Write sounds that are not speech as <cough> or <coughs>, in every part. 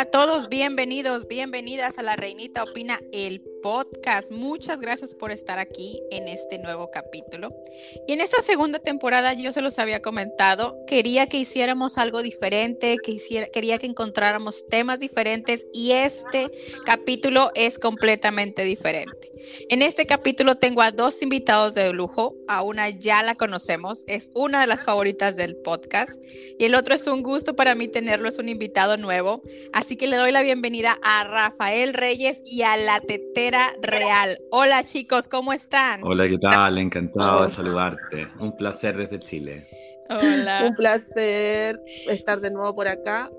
A todos, bienvenidos, bienvenidas a La Reinita Opina, el podcast. Muchas gracias por estar aquí en este nuevo capítulo. Y en esta segunda temporada yo se los había comentado, quería que hiciéramos algo diferente, que hiciera, quería que encontráramos temas diferentes y este capítulo es completamente diferente. En este capítulo tengo a dos invitados de lujo, a una ya la conocemos, es una de las favoritas del podcast y el otro es un gusto para mí tenerlo, es un invitado nuevo. Así que le doy la bienvenida a Rafael Reyes y a la tetera real. Hola chicos, ¿cómo están? Hola, ¿qué tal? Encantado de saludarte. Un placer desde Chile. Hola. Un placer estar de nuevo por acá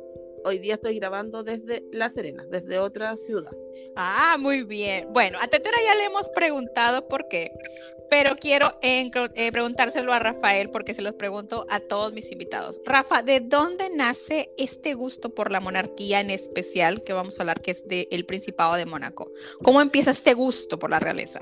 hoy día estoy grabando desde La Serena, desde otra ciudad. Ah, muy bien. Bueno, a Tetera ya le hemos preguntado por qué, pero quiero eh, preguntárselo a Rafael porque se los pregunto a todos mis invitados. Rafa, ¿de dónde nace este gusto por la monarquía en especial que vamos a hablar, que es del Principado de Mónaco? ¿Cómo empieza este gusto por la realeza?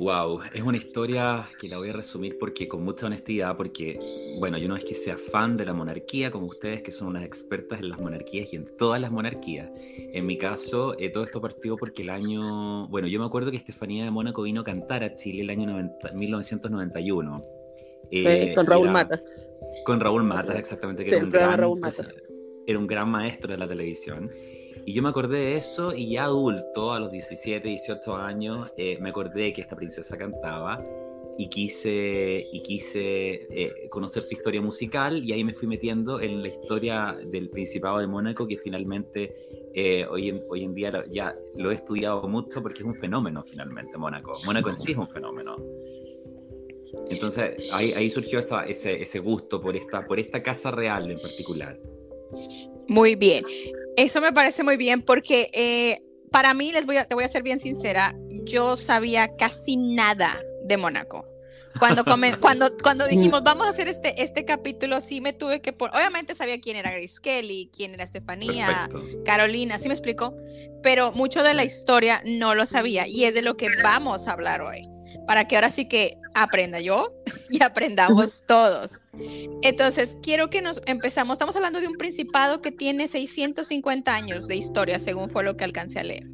Wow, es una historia que la voy a resumir porque con mucha honestidad, porque bueno, yo no es que sea fan de la monarquía como ustedes que son unas expertas en las monarquías y en todas las monarquías. En mi caso, eh, todo esto partió porque el año, bueno, yo me acuerdo que Estefanía de Mónaco vino a cantar a Chile el año 1991. Eh, con Raúl Mata. Con Raúl Mata, exactamente, que era, un gran, era un gran maestro de la televisión. Y yo me acordé de eso y ya adulto, a los 17, 18 años, eh, me acordé que esta princesa cantaba y quise, y quise eh, conocer su historia musical y ahí me fui metiendo en la historia del Principado de Mónaco que finalmente eh, hoy, en, hoy en día ya lo he estudiado mucho porque es un fenómeno finalmente Mónaco. Mónaco en sí es un fenómeno. Entonces ahí, ahí surgió ese, ese gusto por esta, por esta casa real en particular. Muy bien. Eso me parece muy bien porque eh, para mí, les voy a, te voy a ser bien sincera, yo sabía casi nada de Mónaco. Cuando, <laughs> cuando, cuando dijimos, vamos a hacer este, este capítulo, sí me tuve que... Por... Obviamente sabía quién era Grace Kelly, quién era Estefanía, Carolina, ¿sí me explico? Pero mucho de la historia no lo sabía y es de lo que vamos a hablar hoy para que ahora sí que aprenda yo <laughs> y aprendamos todos. Entonces, quiero que nos empezamos. Estamos hablando de un principado que tiene 650 años de historia, según fue lo que alcancé a leer.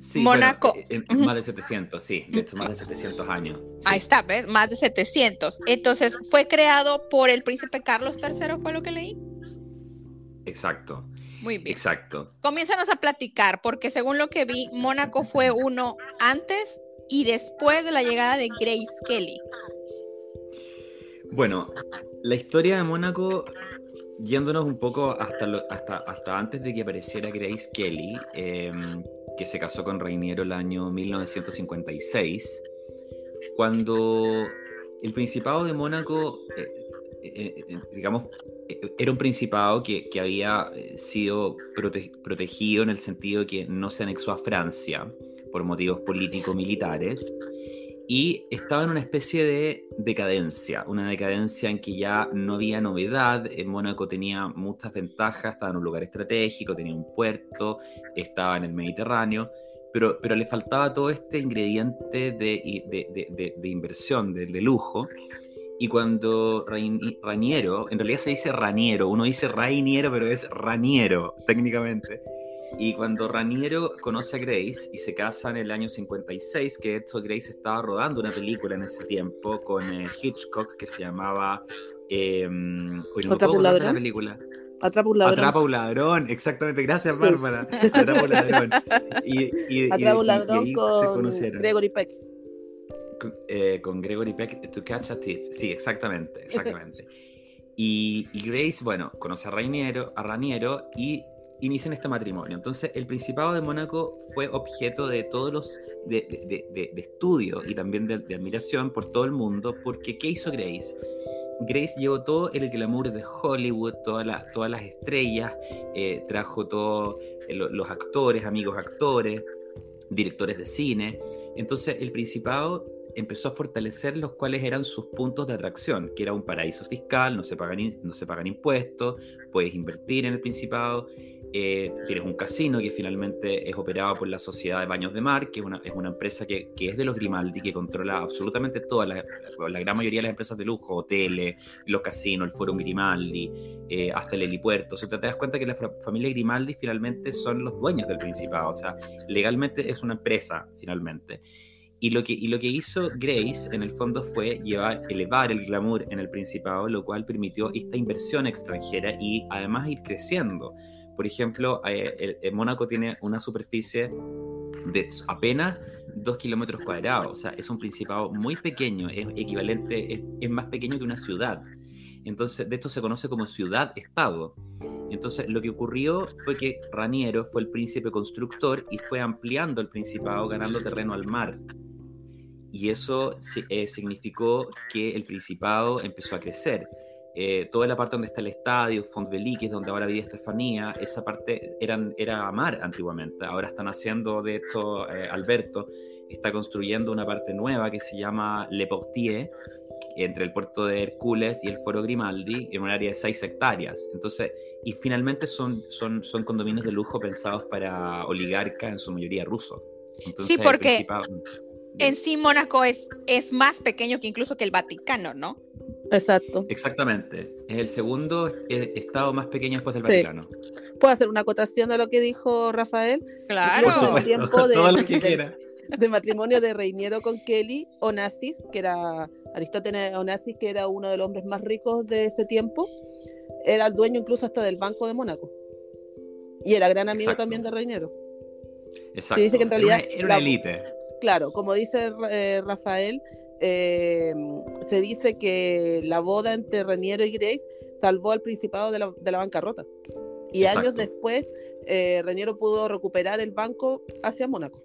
Sí, Mónaco. Eh, eh, más de 700, sí, de hecho, más de 700 años. Ahí está, ¿ves? Más de 700. Entonces, fue creado por el príncipe Carlos III, fue lo que leí. Exacto. Muy bien. Exacto. Comiénzanos a platicar, porque según lo que vi, Mónaco fue uno antes y después de la llegada de Grace Kelly. Bueno, la historia de Mónaco, yéndonos un poco hasta, hasta, hasta antes de que apareciera Grace Kelly, em, que se casó con Reiniero el año 1956, cuando el Principado de Mónaco, eh, eh, eh, digamos, era un principado que, que había sido protegido en el sentido de que no se anexó a Francia por motivos político-militares, y estaba en una especie de decadencia, una decadencia en que ya no había novedad, en Mónaco tenía muchas ventajas, estaba en un lugar estratégico, tenía un puerto, estaba en el Mediterráneo, pero, pero le faltaba todo este ingrediente de, de, de, inversión, de, lujo, y cuando Raniero, en realidad se dice Raniero, uno dice Rainiero, pero es Raniero técnicamente, y cuando Raniero conoce a Grace y se casa en el año 56, que de hecho Grace estaba rodando una película en ese tiempo con eh, Hitchcock que se llamaba... Eh, ¿Atrapa un ladrón? película. Atrapa un ladrón. Atrapa un ladrón, exactamente. Gracias, Bárbara. Atrapa un ladrón. Y, Atrapa un ladrón con Gregory Peck. Con, eh, con, Gregory Peck, To Catch a Thief. Sí, exactamente, exactamente. <laughs> y, Grace, bueno, conoce a Raniero, a Raniero y inician este matrimonio. Entonces, el Principado de Mónaco fue objeto de todos los de, estudio y también de, admiración por todo el mundo, porque ¿qué hizo Grace? Grace llevó todo el glamour de Hollywood, todas las, todas las estrellas, eh, trajo todos eh, los actores, amigos actores, directores de cine. Entonces, el Principado empezó a fortalecer los cuales eran sus puntos de atracción, que era un paraíso fiscal, no se pagan, no se pagan impuestos, puedes invertir en el Principado, eh, tienes un casino que finalmente es operado por la Sociedad de Baños de Mar, que es una, es una empresa que, que, es de los Grimaldi, que controla absolutamente todas, la, la, gran mayoría de las empresas de lujo, hoteles, los casinos, el Foro Grimaldi, eh, hasta el helipuerto. O sea, te das cuenta que la familia Grimaldi finalmente son los dueños del Principado, o sea, legalmente es una empresa finalmente. Y lo, que, y lo que hizo Grace en el fondo fue llevar, elevar el glamour en el Principado, lo cual permitió esta inversión extranjera y además ir creciendo. Por ejemplo, eh, Mónaco tiene una superficie de apenas 2 kilómetros cuadrados, o sea, es un principado muy pequeño, es equivalente, es, es más pequeño que una ciudad. Entonces, de esto se conoce como ciudad-estado. Entonces, lo que ocurrió fue que Raniero fue el príncipe constructor y fue ampliando el principado, ganando terreno al mar. Y eso eh, significó que el principado empezó a crecer. Eh, toda la parte donde está el estadio, Fontbelly, que es donde ahora vive Estefanía, esa parte eran, era mar antiguamente. Ahora están haciendo, de hecho, eh, Alberto está construyendo una parte nueva que se llama Le Portier, entre el puerto de Hércules y el Foro Grimaldi, en un área de 6 hectáreas. Entonces, y finalmente son, son, son condominios de lujo pensados para oligarcas, en su mayoría rusos. sí, porque en sí Mónaco es, es más pequeño que incluso que el Vaticano, ¿no? Exacto. Exactamente. Es el segundo eh, estado más pequeño después del Vaticano. ¿Puedo hacer una acotación de lo que dijo Rafael? Claro. el tiempo de, de, matrimonio de Reiniero con Kelly Onassis, que era Aristóteles Onassis, que era uno de los hombres más ricos de ese tiempo, era el dueño incluso hasta del Banco de Mónaco. Y era gran amigo también de Reiniero. Exacto. Se dice que en realidad era una élite. Claro, como dice eh, Rafael, eh, se dice que la boda entre Reniero y Grace salvó al Principado de la, de la bancarrota. Y años después, eh, Reniero pudo recuperar el banco hacia Mónaco.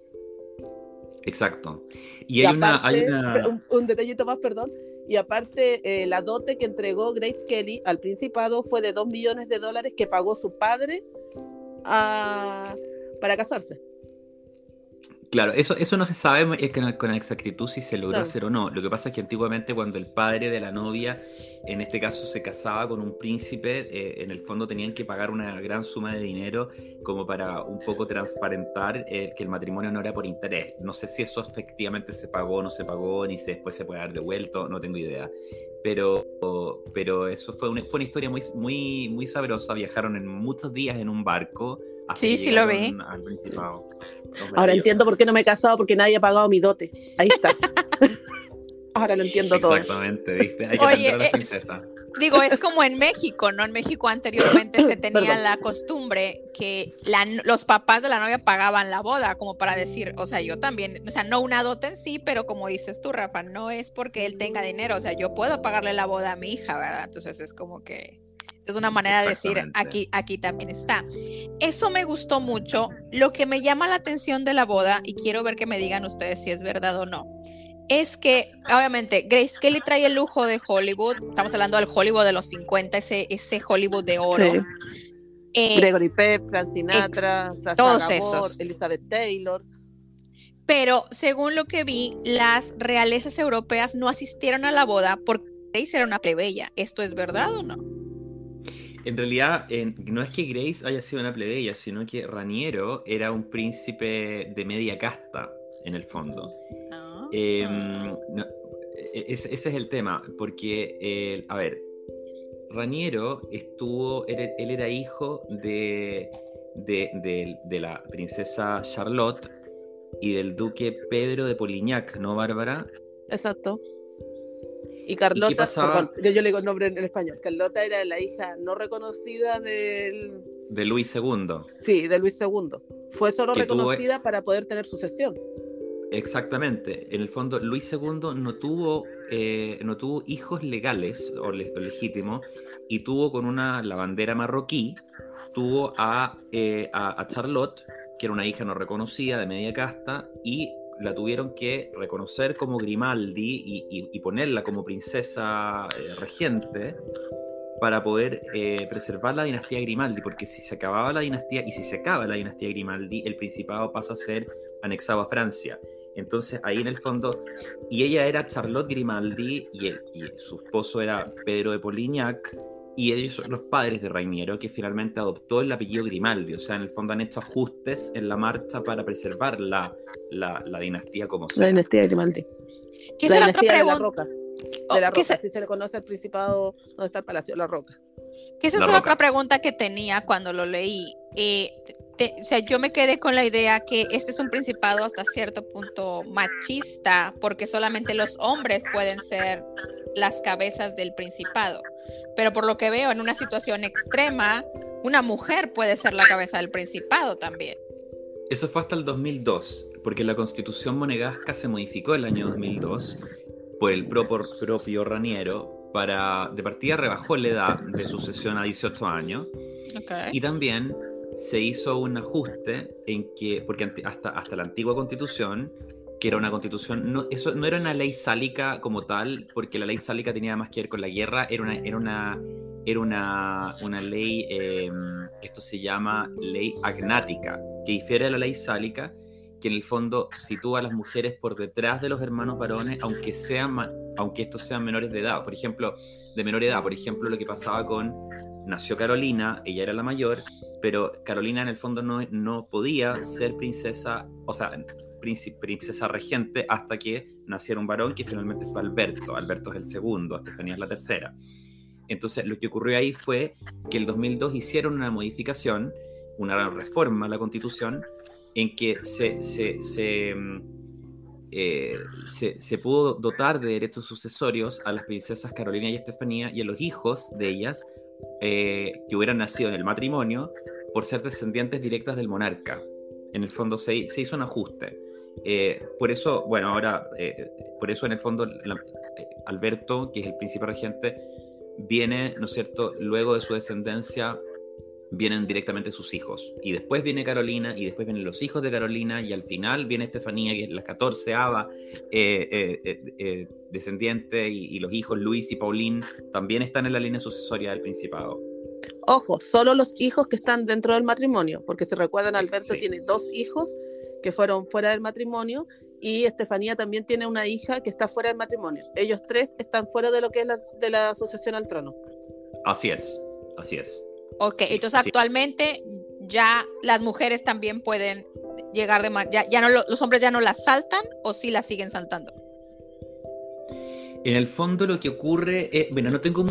Exacto. Y, hay, una, Un, detallito más, perdón. Y aparte, eh, la dote que entregó Grace Kelly al Principado fue de 2 millones de dólares que pagó su padre a, para casarse. Claro, eso, eso no se sabe que con exactitud si se logró hacer o no. Lo que pasa es que antiguamente cuando el padre de la novia, en este caso, se casaba con un príncipe, eh, en el fondo tenían que pagar una gran suma de dinero como para un poco transparentar eh, que el matrimonio no era por interés. No sé si eso efectivamente se pagó o no se pagó, ni si después se puede haber devuelto, no tengo idea. Pero, pero eso fue una, fue una historia muy, muy, muy sabrosa. Viajaron en muchos días en un barco sí, sí lo vi. Ahora entiendo por qué no me he casado, porque nadie ha pagado mi dote. Ahí está. <laughs> Ahora lo entiendo todo. Exactamente, ¿viste? Hay que Oye, a la princesa. digo, es como en México, ¿no? En México anteriormente se <coughs> tenía la costumbre que los papás de la novia pagaban la boda, como para decir, o sea, yo también, o sea, no una dote en sí, pero como dices tú, Rafa, no es porque él tenga dinero, o sea, yo puedo pagarle la boda a mi hija, ¿verdad? Entonces es como que es una manera de decir, aquí, aquí también está. Eso me gustó mucho. Lo que me llama la atención de la boda, y quiero ver que me digan ustedes si es verdad o no, es que, obviamente, Grace Kelly trae el lujo de Hollywood. Estamos hablando del Hollywood de los 50, ese, ese Hollywood de oro. Eh, Gregory Peck, Frank Sinatra, todos esos. Elizabeth Taylor. Pero según lo que vi, las realezas europeas no asistieron a la boda porque Grace era una plebeya. ¿Esto es verdad o no? En realidad, no es que Grace haya sido una plebeya, sino que Raniero era un príncipe de media casta, en el fondo. Ah. Em, e, ese, es el tema, porque, a ver, Raniero estuvo, él, era hijo de, de, de, la princesa Charlotte y del duque Pedro de Polignac, ¿no, Bárbara? Exacto. Y Carlota, yo, le digo el nombre en, español, Carlota era la hija no reconocida del... De Luis II. Sí, de Luis II. Fue solo reconocida para poder tener sucesión. Exactamente. En el fondo, Luis II no tuvo, eh, no tuvo hijos legales o, legítimos y tuvo con una la bandera marroquí, tuvo a, eh, a, a Charlotte, que era una hija no reconocida de media casta, y la tuvieron que reconocer como Grimaldi y, ponerla como princesa eh, regente para poder eh, preservar la dinastía Grimaldi, porque si se acababa la dinastía y si se acaba la dinastía Grimaldi, el principado pasa a ser anexado a Francia. Entonces ahí en el fondo, y ella era Charlotte Grimaldi y, y su esposo era Pedro de Polignac, y ellos son los padres de Rainiero, que finalmente adoptó el apellido Grimaldi. O sea, en el fondo han hecho ajustes en la marcha para preservar la, la, dinastía como sea. La dinastía Grimaldi. ¿Qué la dinastía de la Roca. De la Roca, así se le conoce al Principado donde está el Palacio de la Roca. Que esa es otra pregunta que tenía cuando lo leí. Eh, o sea, yo me quedé con la idea que este es un principado hasta cierto punto machista, porque solamente los hombres pueden ser las cabezas del principado. Pero por lo que veo, en una situación extrema, una mujer puede ser la cabeza del principado también. Eso fue hasta el 2002, porque la constitución monegasca se modificó el año 2002 por el propio, propio Raniero para, de partida rebajó la edad de sucesión a 18 años. Y también se hizo un ajuste en que, porque hasta, hasta la antigua constitución que era una constitución, no, eso no era una ley sálica como tal, porque la ley sálica tenía más que ver con la guerra, era una, era una, era una, una ley, em, esto se llama ley agnática, que difiere de la ley sálica, que en el fondo sitúa a las mujeres por detrás de los hermanos varones, aunque, sean, aunque estos sean menores de edad. Por ejemplo, de menor edad, por ejemplo, lo que pasaba con, nació Carolina, ella era la mayor, pero Carolina en el fondo no, no podía ser princesa, o sea, princesa regente hasta que naciera un varón que finalmente fue Alberto. Alberto es el segundo, Estefanía es la tercera. Entonces lo que ocurrió ahí fue que el 2002 hicieron una modificación, una reforma a la constitución, en que se, se, se, mm, eh, se, pudo dotar de derechos sucesorios a las princesas Carolina y Estefanía y a los hijos de ellas eh, que hubieran nacido en el matrimonio por ser descendientes directas del monarca. En el fondo se, se hizo un ajuste. Eh, por eso, bueno, ahora, eh, por eso en el fondo eh, Alberto, que es el príncipe regente, viene, ¿no es cierto?, luego de su descendencia, vienen directamente sus hijos. Y después viene Carolina, y después vienen los hijos de Carolina, y al final viene Estefanía, que es la catorceava descendiente, y, los hijos Luis y Paulín también están en la línea sucesoria del principado. Ojo, solo los hijos que están dentro del matrimonio, porque si recuerdan, Alberto tiene dos hijos que fueron fuera del matrimonio y Estefanía también tiene una hija que está fuera del matrimonio. Ellos tres están fuera de lo que es la, de la sucesión al trono. Así es, así es. Ok, entonces actualmente ya las mujeres también pueden llegar de ya, ya no los hombres ya no las saltan o sí las siguen saltando. En el fondo lo que ocurre, es, bueno, no tengo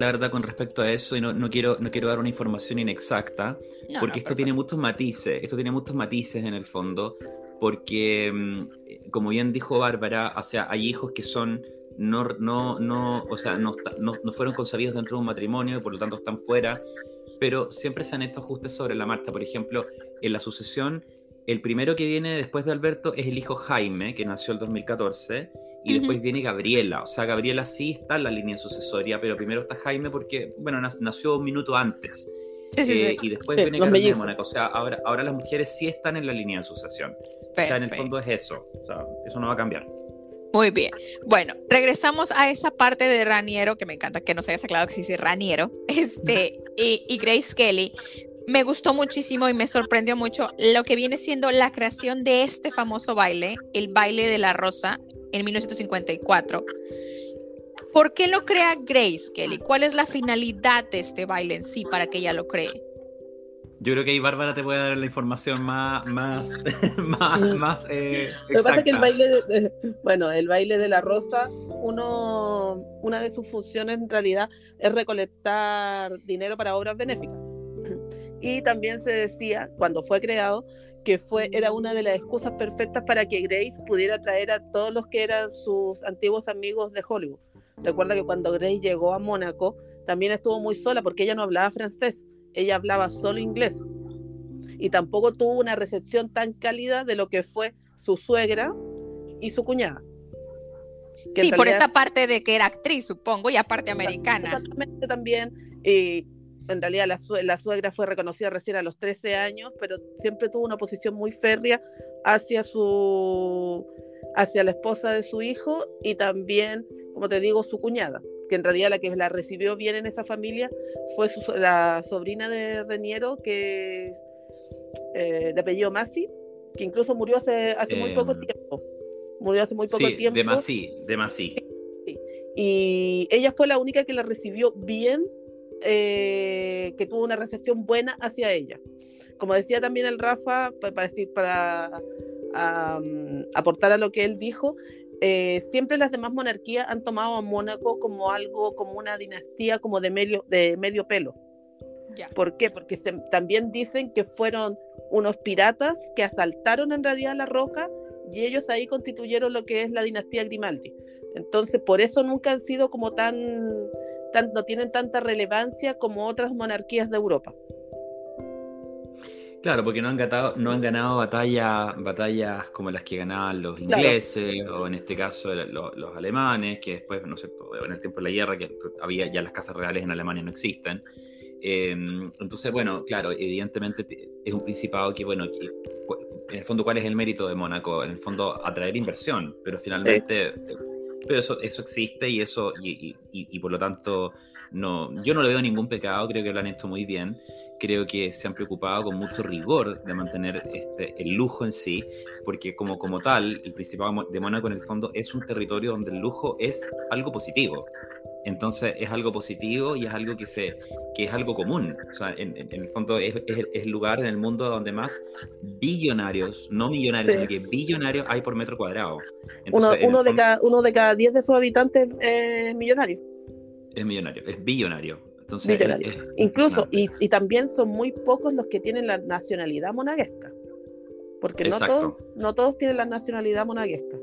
la verdad con respecto a eso y no, no, quiero, no quiero dar una información inexacta, porque esto tiene muchos matices, esto tiene muchos matices en el fondo, porque mm, como bien dijo Bárbara, o sea, hay hijos que son no, no, no, o sea, no, no, no fueron concebidos dentro de un matrimonio y por lo tanto están fuera, pero siempre se han hecho ajustes sobre la marcha. Por ejemplo, en la sucesión, el primero que viene después de Alberto es el hijo Jaime, que nació el 2014 y después viene Gabriela. O sea, Gabriela sí está en la línea sucesoria, pero primero está Jaime porque, bueno, nació un minuto antes. Sí, sí, eh, Y después viene Carolina de Mónaco. O sea, ahora, ahora las mujeres sí están en la línea de sucesión. O sea, en el fondo es eso. O sea, eso no va a cambiar. Muy bien. Bueno, regresamos a esa parte de Raniero, que me encanta que nos hayas aclarado que dice Raniero, <laughs> este, y, y Grace Kelly. Me gustó muchísimo y me sorprendió mucho lo que viene siendo la creación de este famoso baile, el baile de la rosa, en 1954. ¿Por qué lo crea Grace Kelly? ¿Cuál es la finalidad de este baile en sí para que ella lo cree? Yo creo que ahí Bárbara te puede dar la información más, más, <laughs> más, más eh, Lo que pasa es que el baile, de, bueno, el baile de la rosa, uno, una de sus funciones en realidad es recolectar dinero para obras benéficas. <clears throat> Y también se decía, cuando fue creado, que fue, era una de las excusas perfectas para que Grace pudiera traer a todos los que eran sus antiguos amigos de Hollywood. Recuerda que cuando Grace llegó a Mónaco, también estuvo muy sola porque ella no hablaba francés, ella hablaba solo inglés. Y tampoco tuvo una recepción tan cálida de lo que fue su suegra y su cuñada. sí, por esta parte de que era actriz, supongo, y aparte americana. Exactamente también. Eh, en realidad la, suegra fue reconocida recién a los 13 años, pero siempre tuvo una posición muy férrea hacia su hacia la esposa de su hijo y también, como te digo, su cuñada, que en realidad la que la recibió bien en esa familia fue la sobrina de Reniero, que es eh, de apellido Masi, que incluso murió hace, hace muy poco em, tiempo. Murió hace muy poco tiempo. De Masi, de Masi. Y ella fue la única que la recibió bien eh, que tuvo una recepción buena hacia ella. Como decía también el Rafa, para, decir, para aportar a lo que él dijo, eh, siempre las demás monarquías han tomado a Mónaco como algo, como una dinastía como de medio, de medio pelo. ¿Por qué? Porque también dicen que fueron unos piratas que asaltaron en realidad la roca y ellos ahí constituyeron lo que es la dinastía Grimaldi. Entonces, por eso nunca han sido como tan, tan no tienen tanta relevancia como otras monarquías de Europa. Claro, porque no han, ganado, no han ganado batallas como las que ganaban los ingleses, o en este caso los, alemanes, que después, no sé, en el tiempo de la guerra, que había ya las casas reales en Alemania no existen. Em, entonces, bueno, claro, evidentemente es un principado que, bueno, en el fondo, ¿cuál es el mérito de Mónaco? En el fondo, atraer inversión, pero finalmente, pero eso, eso existe y eso, y, y, por lo tanto, no, yo no le veo ningún pecado, creo que lo han hecho muy bien creo que se han preocupado con mucho rigor de mantener este, el lujo en sí, porque como, como tal, el Principado de Mónaco en el fondo es un territorio donde el lujo es algo positivo. Entonces es algo positivo y es algo que, se, que es algo común. O sea, en, el fondo es, es, el lugar en el mundo donde más billonarios, no millonarios, sino que billonarios hay por metro cuadrado. uno, uno, de cada, uno de cada diez de sus habitantes es millonario. Es millonario, es billonario. Incluso, y, también son muy pocos los que tienen la nacionalidad monaguesca. Porque no todos, no todos tienen la nacionalidad monaguesca.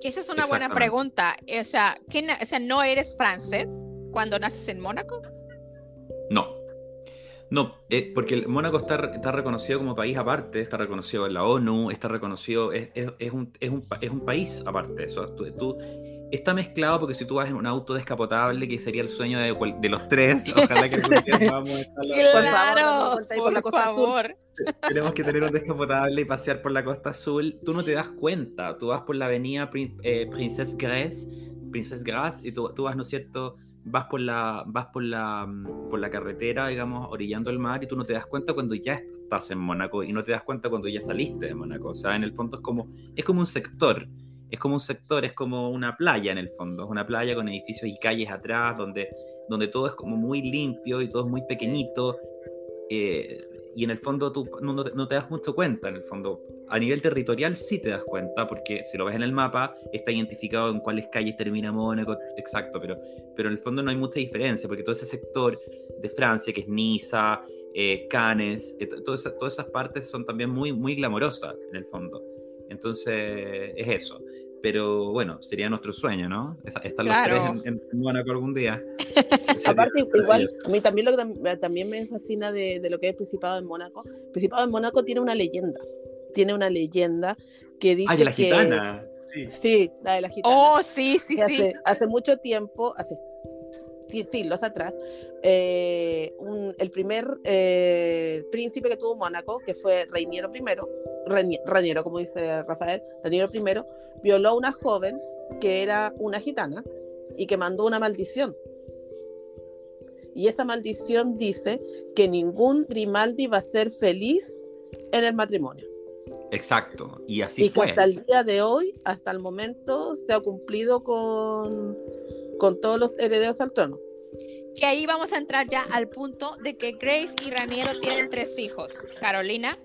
Que esa es una buena pregunta. O sea, o sea, ¿no eres francés cuando naces en Mónaco? No. No, eh, porque el Mónaco está, está, reconocido como país aparte, está reconocido en la ONU, está reconocido, es, es, es, un, es un, un, país aparte. Eso. Tú, tú, está mezclado porque si tú vas en un auto descapotable, que sería el sueño de, los tres, <laughs> ojalá que podamos estar Claro, por, por favor. Tenemos que tener un descapotable y pasear por la costa azul. Tú no te das cuenta, tú vas por la avenida eh, Princess Grace, Princess Grace, y tú, tú, vas, ¿no es cierto? Vas por la, vas por la, mm, por la carretera, digamos, orillando el mar, y tú no te das cuenta cuando ya estás en Mónaco, y no te das cuenta cuando ya saliste de Mónaco. O sea, en el fondo es como, es como un sector es como un sector, es como una playa en el fondo, es una playa con edificios y calles atrás, donde, donde todo es como muy limpio y todo es muy pequeñito. Eh, y en el fondo tú no, te das mucho cuenta, en el fondo. A nivel territorial sí te das cuenta, porque si lo ves en el mapa, está identificado en cuáles calles termina Mónaco, exacto, pero, pero en el fondo no hay mucha diferencia, porque todo ese sector de Francia, que es Niza, eh, Cannes, eh, todas, todas esas partes son también muy, muy glamorosas en el fondo. Entonces, es eso. Pero bueno, sería nuestro sueño, ¿no? Estar los tres en, Mónaco algún día. <laughs> Aparte, igual, a mí también lo que también me fascina de, lo que es el Principado de Mónaco. El Principado de Mónaco tiene una leyenda. Tiene una leyenda que dice. Ah, de la gitana. Sí. la de la gitana. Oh, sí, sí, sí. Hace, mucho tiempo, hace siglos atrás, eh, el primer eh, príncipe que tuvo Mónaco, que fue Reiniero I, Raniero, como dice Rafael, Raniero I, violó a una joven que era una gitana y que mandó una maldición. Y esa maldición dice que ningún Grimaldi va a ser feliz en el matrimonio. Exacto, y así y que hasta el día de hoy, hasta el momento, se ha cumplido con, con todos los herederos al trono. Que ahí vamos a entrar ya al punto de que Grace y Raniero tienen tres hijos. Carolina,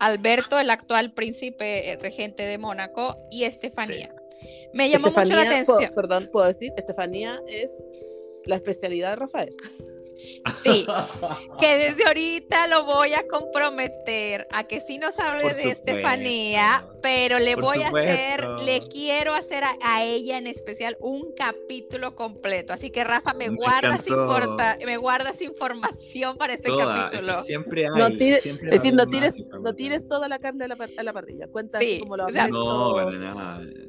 Alberto, el actual príncipe eh, regente de Mónaco, y Estefanía. Me llamó mucho la atención. perdón, puedo decir, Estefanía es la especialidad de Rafael. Sí, <laughs> que desde ahorita lo voy a comprometer a que sí nos hable de Estefanía, pero le voy a hacer, le quiero hacer a, ella en especial un capítulo completo. Así que Rafa, me, guardas, me guardas información para ese capítulo. siempre hay. No tires, es decir, no tires, no tires toda la carne a la, parrilla. Cuenta cómo lo No,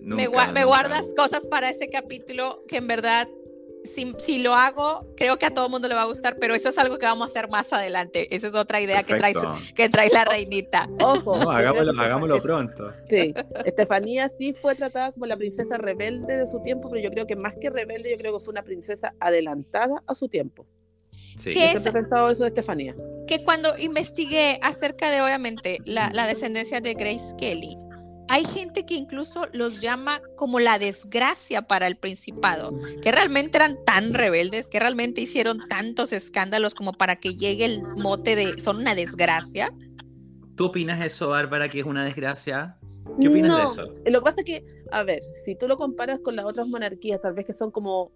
me, me guardas cosas para ese capítulo que en verdad si, lo hago, creo que a todo el mundo le va a gustar, pero eso es algo que vamos a hacer más adelante. Esa es otra idea que trae, que trae la reinita. <laughs> Ojo. hagámoslo, pronto. Sí, Estefanía sí fue tratada como la princesa rebelde de su tiempo, pero yo creo que más que rebelde, yo creo que fue una princesa adelantada a su tiempo. Sí. ¿Qué es, pensado eso de Estefanía? Que cuando investigué acerca de, obviamente, la, la descendencia de Grace Kelly, hay gente que incluso los llama como la desgracia para el principado, que realmente eran tan rebeldes, que realmente hicieron tantos escándalos como para que llegue el mote de son una desgracia. ¿Tú opinas eso, Bárbara, que es una desgracia? ¿Qué opinas de eso? Lo que pasa es que, a ver, si tú lo comparas con las otras monarquías, tal vez que son como,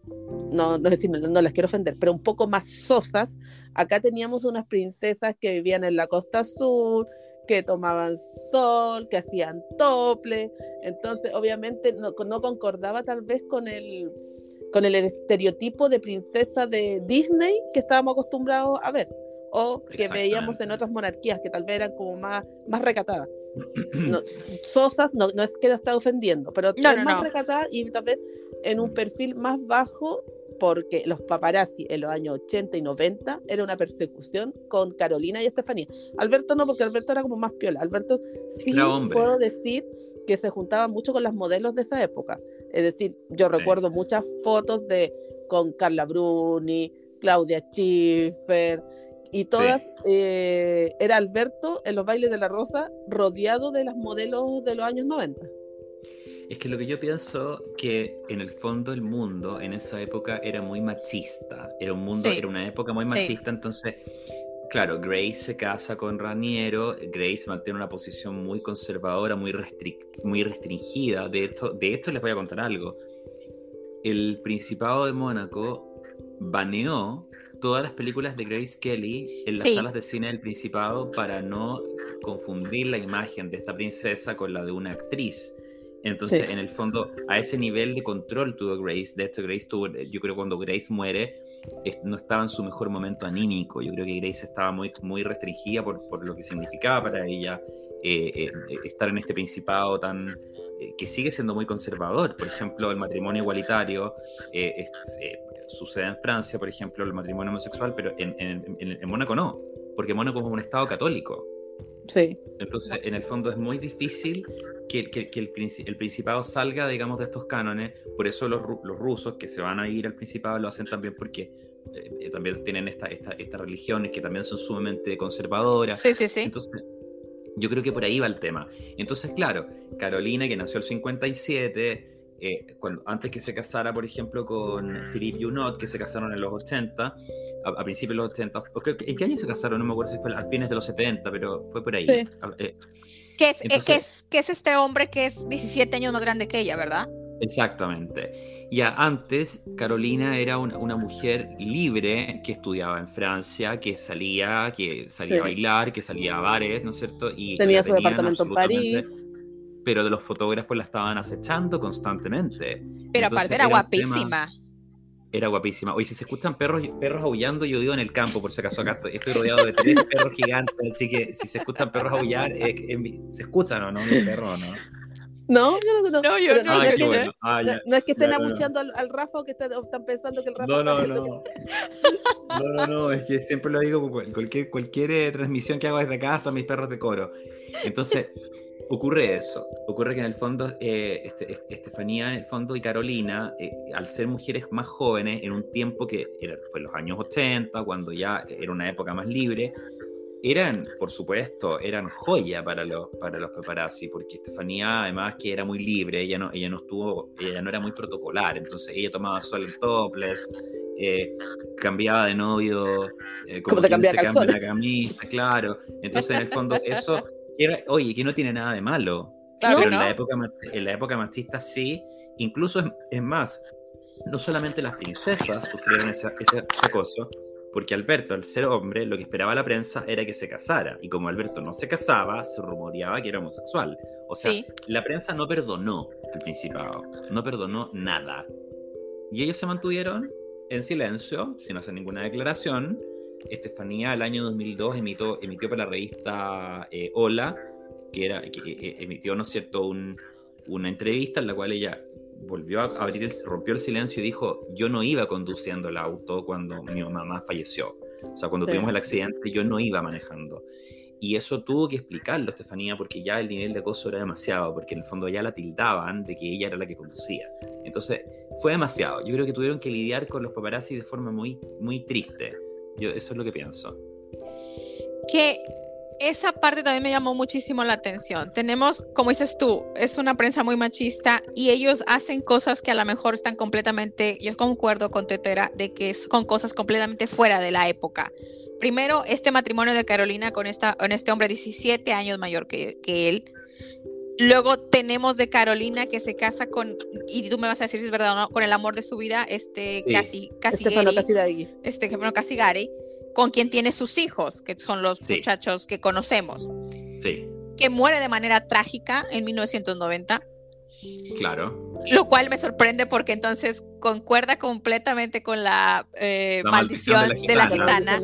no, no, decir, no, las quiero ofender, pero un poco más sosas, acá teníamos unas princesas que vivían en la costa sur, que tomaban sol, que hacían tople, entonces obviamente no, no concordaba tal vez con el, con el estereotipo de princesa de Disney que estábamos acostumbrados a ver, o que veíamos en otras monarquías que tal vez eran como más, más recatadas. <clears throat> sosas, no, no es que la está ofendiendo, pero más recatadas y tal vez en un perfil más bajo porque los paparazzi en los años 80 y 90 era una persecución con Carolina y Estefanía. Alberto no, porque Alberto era como más piola. Alberto sí puedo decir que se juntaba mucho con las modelos de esa época. Es decir, yo recuerdo muchas fotos de con Carla Bruni, Claudia Schiffer, y todas, eh, era Alberto en los bailes de la Rosa rodeado de las modelos de los años 90. Es que lo que yo pienso que en el fondo el mundo en esa época era muy machista. Era un mundo, era una época muy machista, entonces, claro, Grace se casa con Raniero, Grace mantiene una posición muy conservadora, muy, muy restringida. De esto, de esto les voy a contar algo. El Principado de Mónaco baneó todas las películas de Grace Kelly en las salas de cine del Principado para no confundir la imagen de esta princesa con la de una actriz. Entonces, en el fondo, a ese nivel de control tuvo Grace. De hecho, Grace tuvo, yo creo cuando Grace muere, no estaba en su mejor momento anímico. Yo creo que Grace estaba muy, muy restringida por, por lo que significaba para ella eh, eh, estar en este principado tan eh, que sigue siendo muy conservador. Por ejemplo, el matrimonio igualitario sucede en Francia, por ejemplo, el matrimonio homosexual, pero en, en, en Mónaco no, porque Mónaco es un estado católico. Sí. Entonces, en el fondo es muy difícil que, el, el, Principado salga, digamos, de estos cánones. Por eso los, los, rusos que se van a ir al Principado lo hacen también porque eh, eh, también tienen esta, esta, estas religiones que también son sumamente conservadoras. Sí, sí, sí. Entonces, yo creo que por ahí va el tema. Entonces, claro, Carolina, que nació el 57, eh, cuando, antes que se casara, por ejemplo, con Philippe Junot, que se casaron en los 80, a, principios de los 80. ¿En qué año se casaron? No me acuerdo si fue a fines de los 70, pero fue por ahí. Eh, ¿Qué, es, es, es, este hombre que es 17 años más grande que ella, verdad? Exactamente. Ya antes, Carolina era una, una, mujer libre que estudiaba en Francia, que salía, que salía a bailar, que salía a bares, ¿no es cierto? Y Tenía su departamento en París pero de los fotógrafos la estaban acechando constantemente. Pero aparte era, guapísima. era guapísima. Oye, si se escuchan perros, perros aullando, yo vivo en el campo, por si acaso acá estoy, rodeado de tres <laughs> perros gigantes, así que si se escuchan perros aullar, se escuchan o no, un perro, ¿no? No, yo no, no, no, yo, no, no, es que, ah, no, es que estén amuchando al, al, Rafa o que están, están, pensando que el Rafa no, no, no. no, no, no, es que siempre lo digo, cualquier, cualquier eh, transmisión que hago desde acá, hasta mis perros de coro. Entonces, ocurre eso. Ocurre que en el fondo, eh, este, Estefanía, en el fondo, y Carolina, eh, al ser mujeres más jóvenes, en un tiempo que era, fue los años 80, cuando ya era una época más libre, eran, por supuesto, eran joya para los, para los paparazzi, porque Estefanía, además que era muy libre, ella no, ella no estuvo, ella no era muy protocolar, entonces ella tomaba sol en topless, eh, cambiaba de novio, como se cambia la camisa, claro. Entonces, en el fondo, eso oye, que no tiene nada de malo. pero en, la época, en la época machista sí, incluso es, más, no solamente las princesas sufrieron ese, acoso, porque Alberto, al ser hombre, lo que esperaba la prensa era que se casara, y como Alberto no se casaba, se rumoreaba que era homosexual. O sea, la prensa no perdonó al Principado, no perdonó nada. Y ellos se mantuvieron en silencio, sin hacer ninguna declaración, Estefanía el año 2002 emitió, emitió para la revista eh, Hola, que, era, que, emitió, ¿no es cierto?, una entrevista en la cual ella volvió a abrir, el, rompió el silencio y dijo, yo no iba conduciendo el auto cuando mi mamá falleció. O sea, cuando tuvimos el accidente, yo no iba manejando. Y eso tuvo que explicarlo, Estefanía, porque ya el nivel de acoso era demasiado, porque en el fondo ya la tildaban de que ella era la que conducía. Entonces, fue demasiado. Yo creo que tuvieron que lidiar con los paparazzi de forma muy, muy triste. Yo eso es lo que pienso. Que esa parte también me llamó muchísimo la atención. Tenemos, como dices tú, es una prensa muy machista y ellos hacen cosas que a lo mejor están completamente, yo concuerdo con Tetera, de que es con cosas completamente fuera de la época. Primero, este matrimonio de Carolina con, esta, con este hombre 17 años mayor que, que él. Luego tenemos de Carolina que se casa con, y tú me vas a decir si es verdad o no, con el amor de su vida, este casi, casi este casi Gary, con quien tiene sus hijos, que son los muchachos que conocemos. Sí. Que muere de manera trágica en 1990. Claro. Lo cual me sorprende porque entonces concuerda completamente con la, eh, maldición, de la gitana.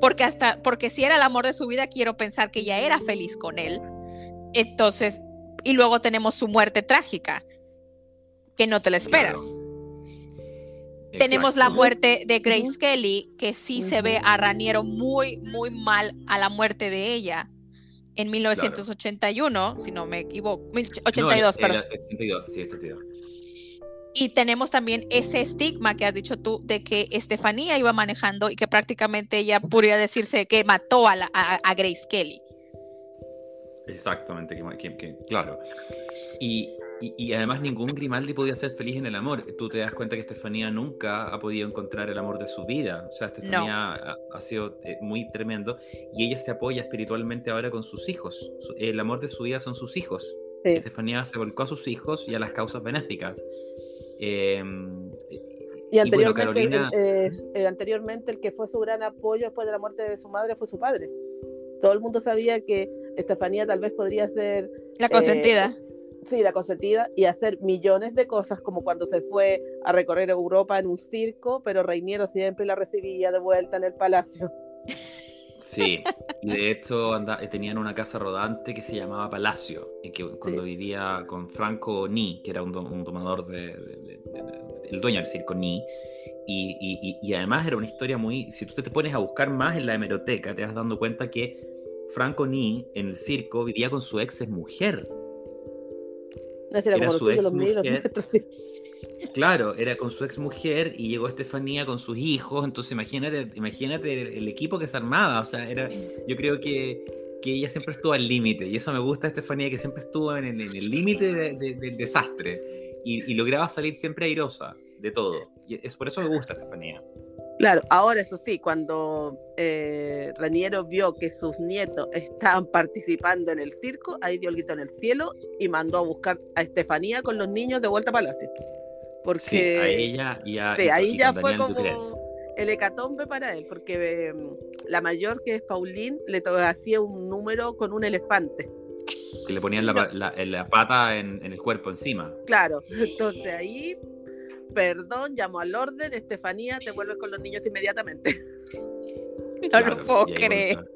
porque hasta, porque si era el amor de su vida, quiero pensar que ella era feliz con él. Entonces, y luego tenemos su muerte trágica, que no te la esperas. Tenemos la muerte de Grace Kelly, que sí se ve a Raniero muy, muy mal a la muerte de ella en 1981, si no me equivoco, 82, perdón. 82, sí, 82. Y tenemos también ese estigma que has dicho tú de que Estefanía iba manejando y que prácticamente ella podría decirse que mató a, a Grace Kelly. Exactamente, claro. Y, además ningún Grimaldi podía ser feliz en el amor. Tú te das cuenta que Estefanía nunca ha podido encontrar el amor de su vida. O sea, Estefanía ha, sido eh, muy tremendo y ella se apoya espiritualmente ahora con sus hijos. El amor de su vida son sus hijos. Estefanía se volcó a sus hijos y a las causas benéficas. Em, y anteriormente, eh, eh, anteriormente el que fue su gran apoyo después de la muerte de su madre fue su padre. Todo el mundo sabía que Estefanía tal vez podría ser... La consentida. Eh, sí, la consentida y hacer millones de cosas como cuando se fue a recorrer Europa en un circo, pero Reiniero siempre la recibía de vuelta en el palacio. Sí, y de hecho eh, tenían una casa rodante que se llamaba Palacio, y que cuando vivía con Franco Ni, que era un, domador de, el dueño del circo Ni, y, y, y, además era una historia muy, si tú te pones a buscar más en la hemeroteca, te vas dando cuenta que Franco Ni en el circo vivía con su ex mujer. era, su ex mujer. Claro, era con su ex mujer y llegó Estefanía con sus hijos. Entonces imagínate, imagínate el, equipo que se armaba. O sea, era, yo creo que, que ella siempre estuvo al límite. Y eso me gusta Estefanía, que siempre estuvo en, el límite del desastre. Y, y, lograba salir siempre airosa de todo. Y es por eso me gusta Estefanía. Claro, ahora eso sí, cuando eh, Raniero vio que sus nietos estaban participando en el circo, ahí dio el grito en el cielo y mandó a buscar a Estefanía con los niños de vuelta a Palacio. Porque sí, a ella y a, sí, ahí ya fue como el hecatombe para él, porque em, la mayor que es Pauline le hacía un número con un elefante. Que le ponían la, la, pata en, en el cuerpo encima. Claro, entonces ahí perdón, llamo al orden, Estefanía, te vuelves con los niños inmediatamente. <laughs> no lo puedo creer.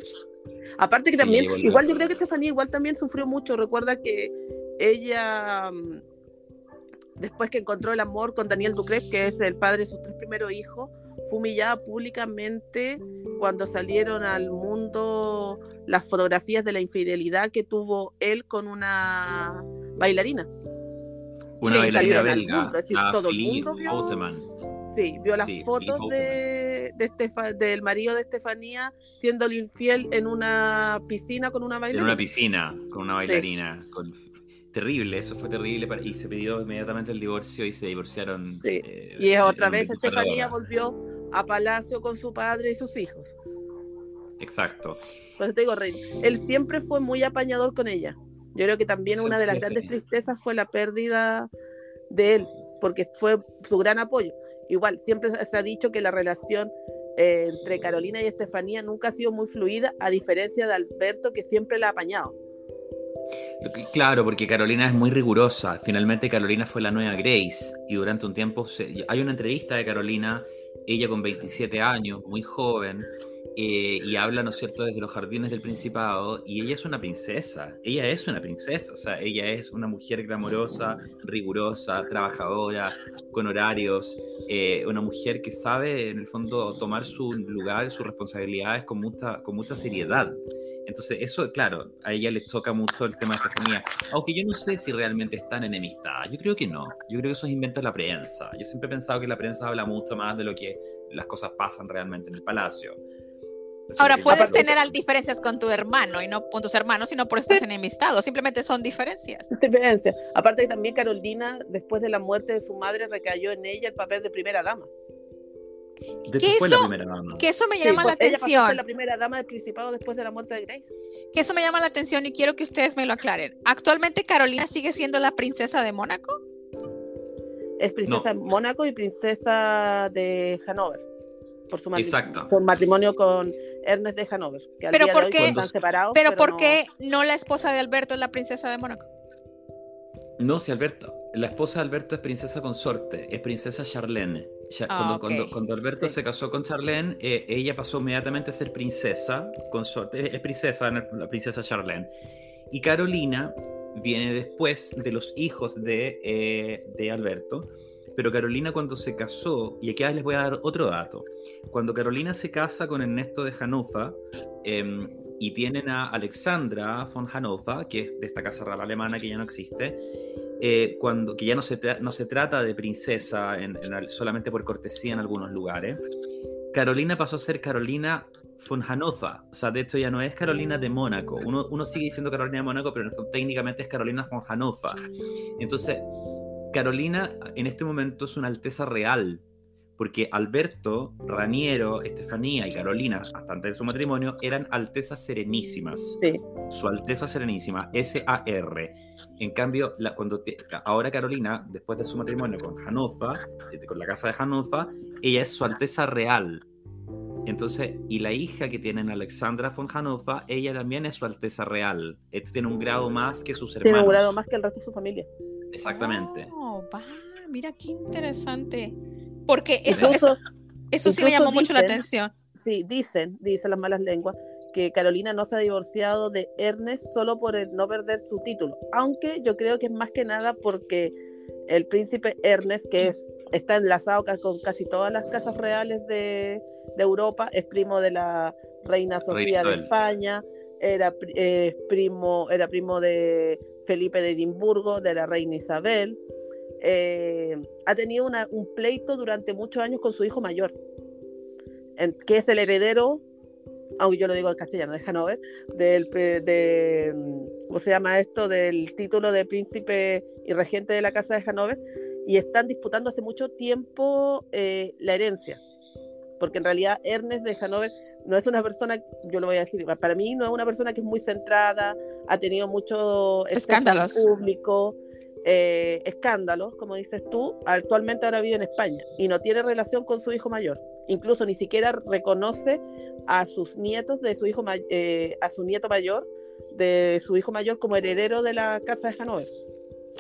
Aparte que también, igual yo creo que Estefanía igual también sufrió mucho. Recuerda que ella, mm, después que encontró el amor con Daniel Ducret, que es el padre de sus tres primeros hijos, fue humillada públicamente cuando salieron al mundo las fotografías de la infidelidad que tuvo él con una bailarina. Una bailarina belga, todo el mundo vio, sí, vio las fotos de, de del marido de Estefanía siendo infiel en una piscina con una bailarina. En una piscina con una bailarina. Terrible, eso fue terrible y se pidió inmediatamente el divorcio y se divorciaron. Eh, y otra vez Estefanía volvió a Palacio con su padre y sus hijos. Exacto. Entonces te digo, Rey, él siempre fue muy apañador con ella. Yo creo que también una de las grandes tristezas fue la pérdida de él, porque fue su gran apoyo. Igual, siempre se ha dicho que la relación eh, entre Carolina y Estefanía nunca ha sido muy fluida, a diferencia de Alberto, que siempre la ha apañado. Claro, porque Carolina es muy rigurosa. Finalmente Carolina fue la nueva Grace y durante un tiempo hay una entrevista de Carolina, ella con 27 años, muy joven, eh, y habla, ¿no es cierto?, desde los jardines del Principado, y ella es una princesa, ella es una princesa, o sea, ella es una mujer glamorosa, rigurosa, trabajadora, con horarios, eh, una mujer que sabe, en el fondo, tomar su lugar, sus responsabilidades con mucha, con mucha seriedad. Entonces, eso, claro, a ella le toca mucho el tema de esta Aunque yo no sé si realmente están enemistadas. Yo creo que no. Yo creo que eso es invento de la prensa. Yo siempre he pensado que la prensa habla mucho más de lo que las cosas pasan realmente en el palacio. Ahora, puedes tener diferencias con tu hermano y no con tus hermanos, sino por estar <laughs> enemistado. Simplemente son diferencias. Diferencias. Aparte que también Carolina, después de la muerte de su madre, recayó en ella el papel de primera dama. Que eso, que eso, me llama la pues, atención. Ella fue la primera dama del Principado después de la muerte de Grace. Que eso me llama la atención y quiero que ustedes me lo aclaren. ¿Actualmente Carolina sigue siendo la princesa de Mónaco? Es princesa de Mónaco y princesa de Hanover. Por su matrimonio, por matrimonio con Ernest de Hanover. Que pero ¿por qué, están separados, pero, ¿por qué no la esposa de Alberto es la princesa de Mónaco? No, si Alberto. La esposa de Alberto es princesa consorte, es princesa Charlene. Ah, cuando, Alberto se casó con Charlene, eh, ella pasó inmediatamente a ser princesa, consorte, es princesa, la princesa Charlene. Y Carolina viene después de los hijos de, eh, de Alberto. Pero Carolina cuando se casó, y aquí les voy a dar otro dato, cuando Carolina se casa con Ernesto de Hannover, em, y tienen a Alexandra von Hannover, que es de esta casa real alemana que ya no existe, eh, cuando, que ya no se, no se trata de princesa solamente por cortesía en algunos lugares, Carolina pasó a ser Carolina von Hannover. O sea, de hecho ya no es Carolina de Mónaco. Uno, uno sigue diciendo Carolina de Mónaco, pero técnicamente es Carolina von Hannover. Entonces, Carolina en este momento es una alteza real porque Alberto, Raniero, Estefanía y Carolina, hasta antes de su matrimonio, eran altezas serenísimas. Sí. Su Alteza Serenísima, S-A-R. En cambio, la, cuando ahora Carolina, después de su matrimonio con Hanofa, este, con la casa de Hanofa, ella es su Alteza Real. Entonces, y la hija que tienen Alexandra von Hanofa, ella también es su Alteza Real. Este tiene un grado más que sus hermanos. Tiene un grado más que el resto de su familia. Exactamente. Oh, mira qué interesante. Porque eso, eso, sí me llamó mucho la atención. Sí, dicen, dicen las malas lenguas, que Carolina no se ha divorciado de Ernest solo por el no perder su título. Aunque yo creo que es más que nada porque el príncipe Ernest, que es, está enlazado con casi todas las casas reales de, Europa, es primo de la reina Sofía de España, era, eh, primo, era primo de Felipe de Edimburgo, de la reina Isabel. Eh, ha tenido un pleito durante muchos años con su hijo mayor, que es el heredero, aunque yo lo digo en castellano, de Hanover, del, de, ¿cómo se llama esto? Del título de príncipe y regente de la casa de Hanover, y están disputando hace mucho tiempo eh, la herencia, porque en realidad Ernest de Hanover no es una persona, yo lo voy a decir, para mí no es una persona que es muy centrada, ha tenido mucho escándalos público, eh, escándalos, como dices tú, actualmente ahora vive en España y no tiene relación con su hijo mayor. Incluso ni siquiera reconoce a sus nietos de su hijo eh, a su nieto mayor de su hijo mayor como heredero de la casa de Hanover.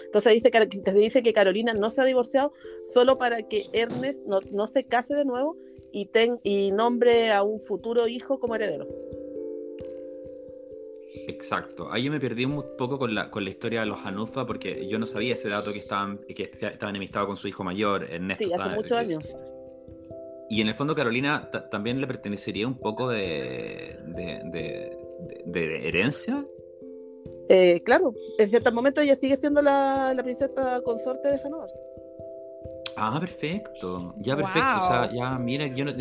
Entonces dice que, dice que Carolina no se ha divorciado solo para que Ernest no, no se case de nuevo y, ten, y nombre a un futuro hijo como heredero. Exacto. Ahí yo me perdí un poco con la, con la historia de los Hanufa porque yo no sabía ese dato que estaban, que estaban enemistados con su hijo mayor, Ernesto. Sí, hace muchos años. Y en el fondo Carolina también le pertenecería un poco de, de, herencia. Eh, claro, en cierto momento ella sigue siendo la, la princesa consorte de Hanover. Ah, perfecto. Ya, perfecto. O sea, ya, mira, yo no,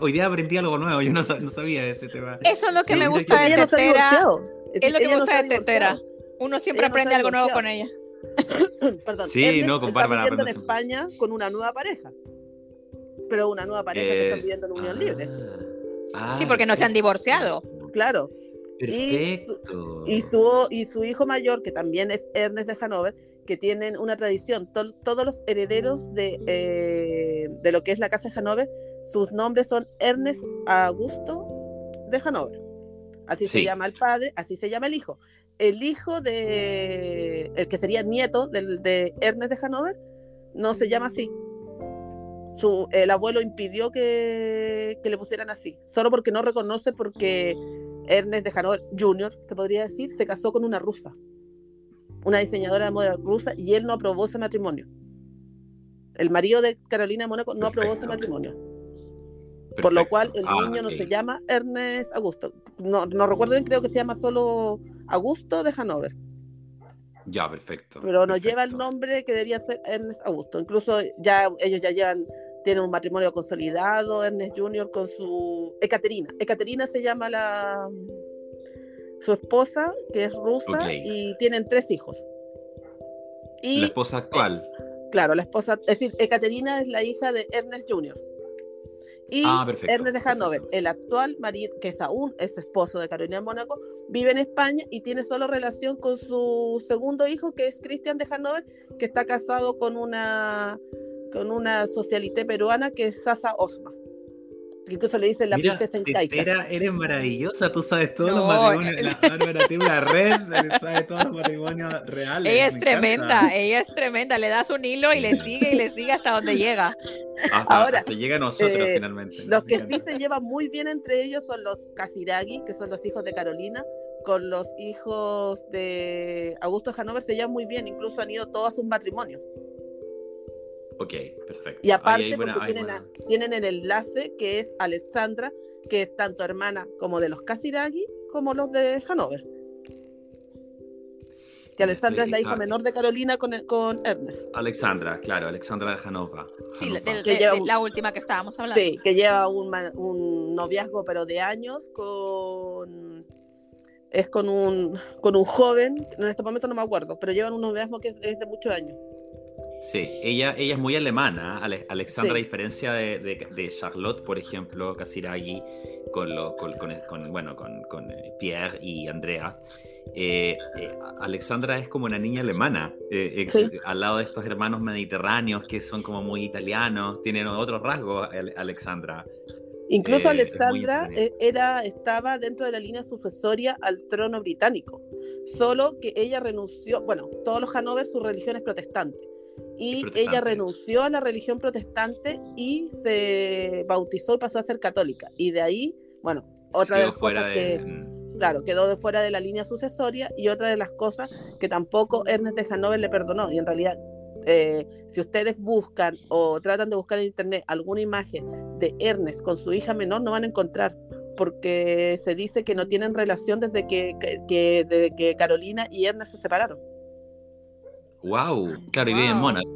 hoy día aprendí algo nuevo, yo no, no sabía ese tema. Eso es lo que me gusta de Tetera. Es lo que me gusta de Tetera. Uno siempre aprende algo nuevo con ella. <laughs> Perdón, sí, no, con Bárbara. Está viviendo en España con una nueva pareja. Pero una nueva pareja que está viviendo en unión libre. Ah, sí, porque no se han divorciado. Claro. Perfecto. Y su, y su, hijo mayor, que también es Ernest de Hanover, que tienen una tradición. todos los herederos de, eh, de lo que es la casa de Hanover, sus nombres son Ernest Augusto de Hanover. Así se llama el padre, así se llama el hijo. El hijo de, el que sería nieto del, de Ernest de Hanover, no se llama así. Su, el abuelo impidió que, que le pusieran así, solo porque no reconoce porque Ernest de Hanover Jr., se podría decir, se casó con una rusa una diseñadora de moda rusa, y él no aprobó ese matrimonio. El marido de Carolina de Mónaco no aprobó ese matrimonio. Por lo cual el ah, niño no se llama Ernest Augusto. No, no recuerdo bien, creo que se llama solo Augusto de Hanover. Ya, perfecto. Pero no lleva el nombre que debería ser Ernest Augusto. Incluso ya ellos ya llevan tiene un matrimonio consolidado, Ernest Jr. con su... Ekaterina. Ekaterina se llama la su esposa, que es rusa, y tienen tres hijos. Y, ¿La esposa actual? claro, la esposa, es decir, Ekaterina es la hija de Ernest Jr. Y ah, Ernest de Hanover, el actual marido, que es aún es esposo de Carolina de Mónaco, vive en España y tiene solo relación con su segundo hijo, que es Cristian de Hanover, que está casado con una, con una socialité peruana que es Sasa Osma incluso le dicen la princesa incaica. eres maravillosa, tú sabes todos los matrimonios. La Bárbara tiene una red, sabe todos los matrimonios reales. Ella es tremenda, ella es tremenda. Le das un hilo y le sigue y le sigue hasta donde llega. Ahora, hasta llega a nosotros eh, finalmente. Los que sí se llevan muy bien entre ellos son los Kasiragi, que son los hijos de Carolina, con los hijos de Augusto Hanover se llevan muy bien, incluso han ido todos a sus matrimonios. Ok, perfecto. Y aparte porque tienen, el enlace que es Alexandra, que es tanto hermana como de los Casiraghi como los de Hanover. Que Alexandra es la hija menor de Carolina con, con Ernest. Alexandra, claro, Alexandra de Hanover. Sí, la última que estábamos hablando. Sí, que lleva un, un noviazgo pero de años con es con un con un joven, en este momento no me acuerdo, pero llevan un noviazgo que es de muchos años. Sí, ella, ella es muy alemana, Alexandra, a diferencia de, Charlotte, por ejemplo, Casiraghi, con, lo, con, con, bueno, con, eh, Pierre y Andrea. Eh, eh, Alexandra es como una niña alemana, al lado de estos hermanos mediterráneos que son como muy italianos, tienen otros rasgos, Alexandra. Incluso Alexandra era, estaba dentro de la línea sucesoria al trono británico, solo que ella renunció, bueno, todos los Hanover su religión es protestante, y ella renunció a la religión protestante y se bautizó y pasó a ser católica. Y de ahí, bueno, otra de las cosas que, claro, quedó de fuera de la línea sucesoria y otra de las cosas que tampoco Ernest de Hanover le perdonó. Y en realidad, eh, si ustedes buscan o tratan de buscar en internet alguna imagen de Ernest con su hija menor, no van a encontrar porque se dice que no tienen relación desde que, que, desde que Carolina y Ernest se separaron. Wow, claro, y vive en Mónaco.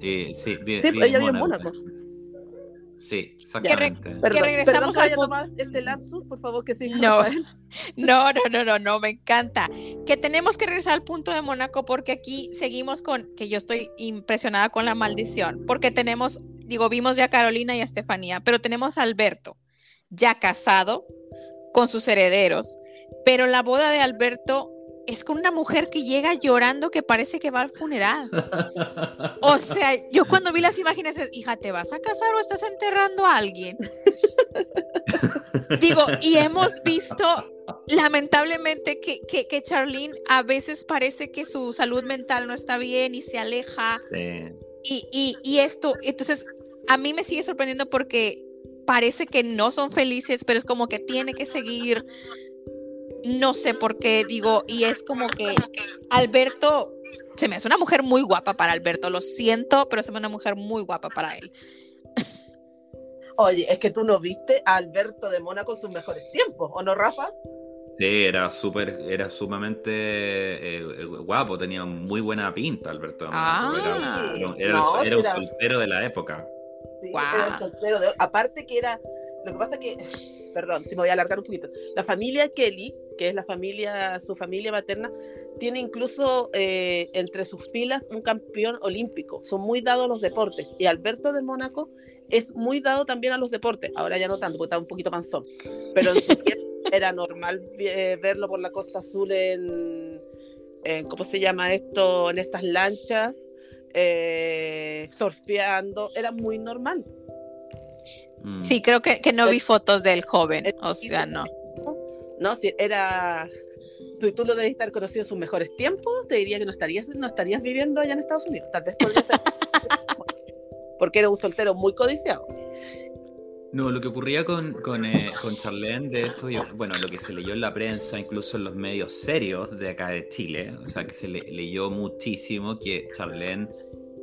Eh, sí, vive, sí, ella vive en Mónaco. Sí, exactamente. Que, regresamos al este lapsus, por favor, que sí. No, no, no, no, no, no, me encanta. Que tenemos que regresar al punto de Mónaco porque aquí seguimos con, que yo estoy impresionada con la maldición, porque tenemos, digo, vimos ya a Carolina y a Estefanía, pero tenemos a Alberto, ya casado, con sus herederos, pero la boda de Alberto es con una mujer que llega llorando que parece que va al funeral. O sea, yo cuando vi las imágenes, hija, ¿te vas a casar o estás enterrando a alguien? Digo, y hemos visto lamentablemente que, que, Charlene a veces parece que su salud mental no está bien y se aleja. Y, y, y esto, entonces, a mí me sigue sorprendiendo porque parece que no son felices, pero es como que tiene que seguir no sé por qué digo, y es como que Alberto, se me hace una mujer muy guapa para Alberto, lo siento, pero se me hace una mujer muy guapa para él. Oye, es que tú no viste a Alberto de Mónaco en sus mejores tiempos, ¿o no, Rafa? Sí, era súper, era sumamente eh, guapo, tenía muy buena pinta Alberto. De ah, era, era, un soltero de la época. Sí, era un soltero de, aparte que era, lo que pasa que, perdón, si me voy a alargar un poquito, la familia Kelly que es la familia, su familia materna, tiene incluso eh, entre sus filas un campeón olímpico. Son muy dados a los deportes. Y Alberto de Mónaco es muy dado también a los deportes. Ahora ya no tanto, porque está un poquito panzón. Pero en su <laughs> tiempo era normal eh, verlo por la costa azul en, ¿cómo se llama esto? En estas lanchas, eh, surfeando. Era muy normal. Sí, creo que, que no vi fotos del joven, o sea, no. ¿No? Si era, tú, tú lo debes estar conocido en sus mejores tiempos, te diría que no estarías, no estarías viviendo allá en Estados Unidos. Tal vez podría ser. <laughs> porque era un soltero muy codiciado. No, lo que ocurría con, con, eh, con Charlene de esto, bueno, lo que se leyó en la prensa, incluso en los medios serios de acá de Chile, o sea, que se le, leyó muchísimo que Charlene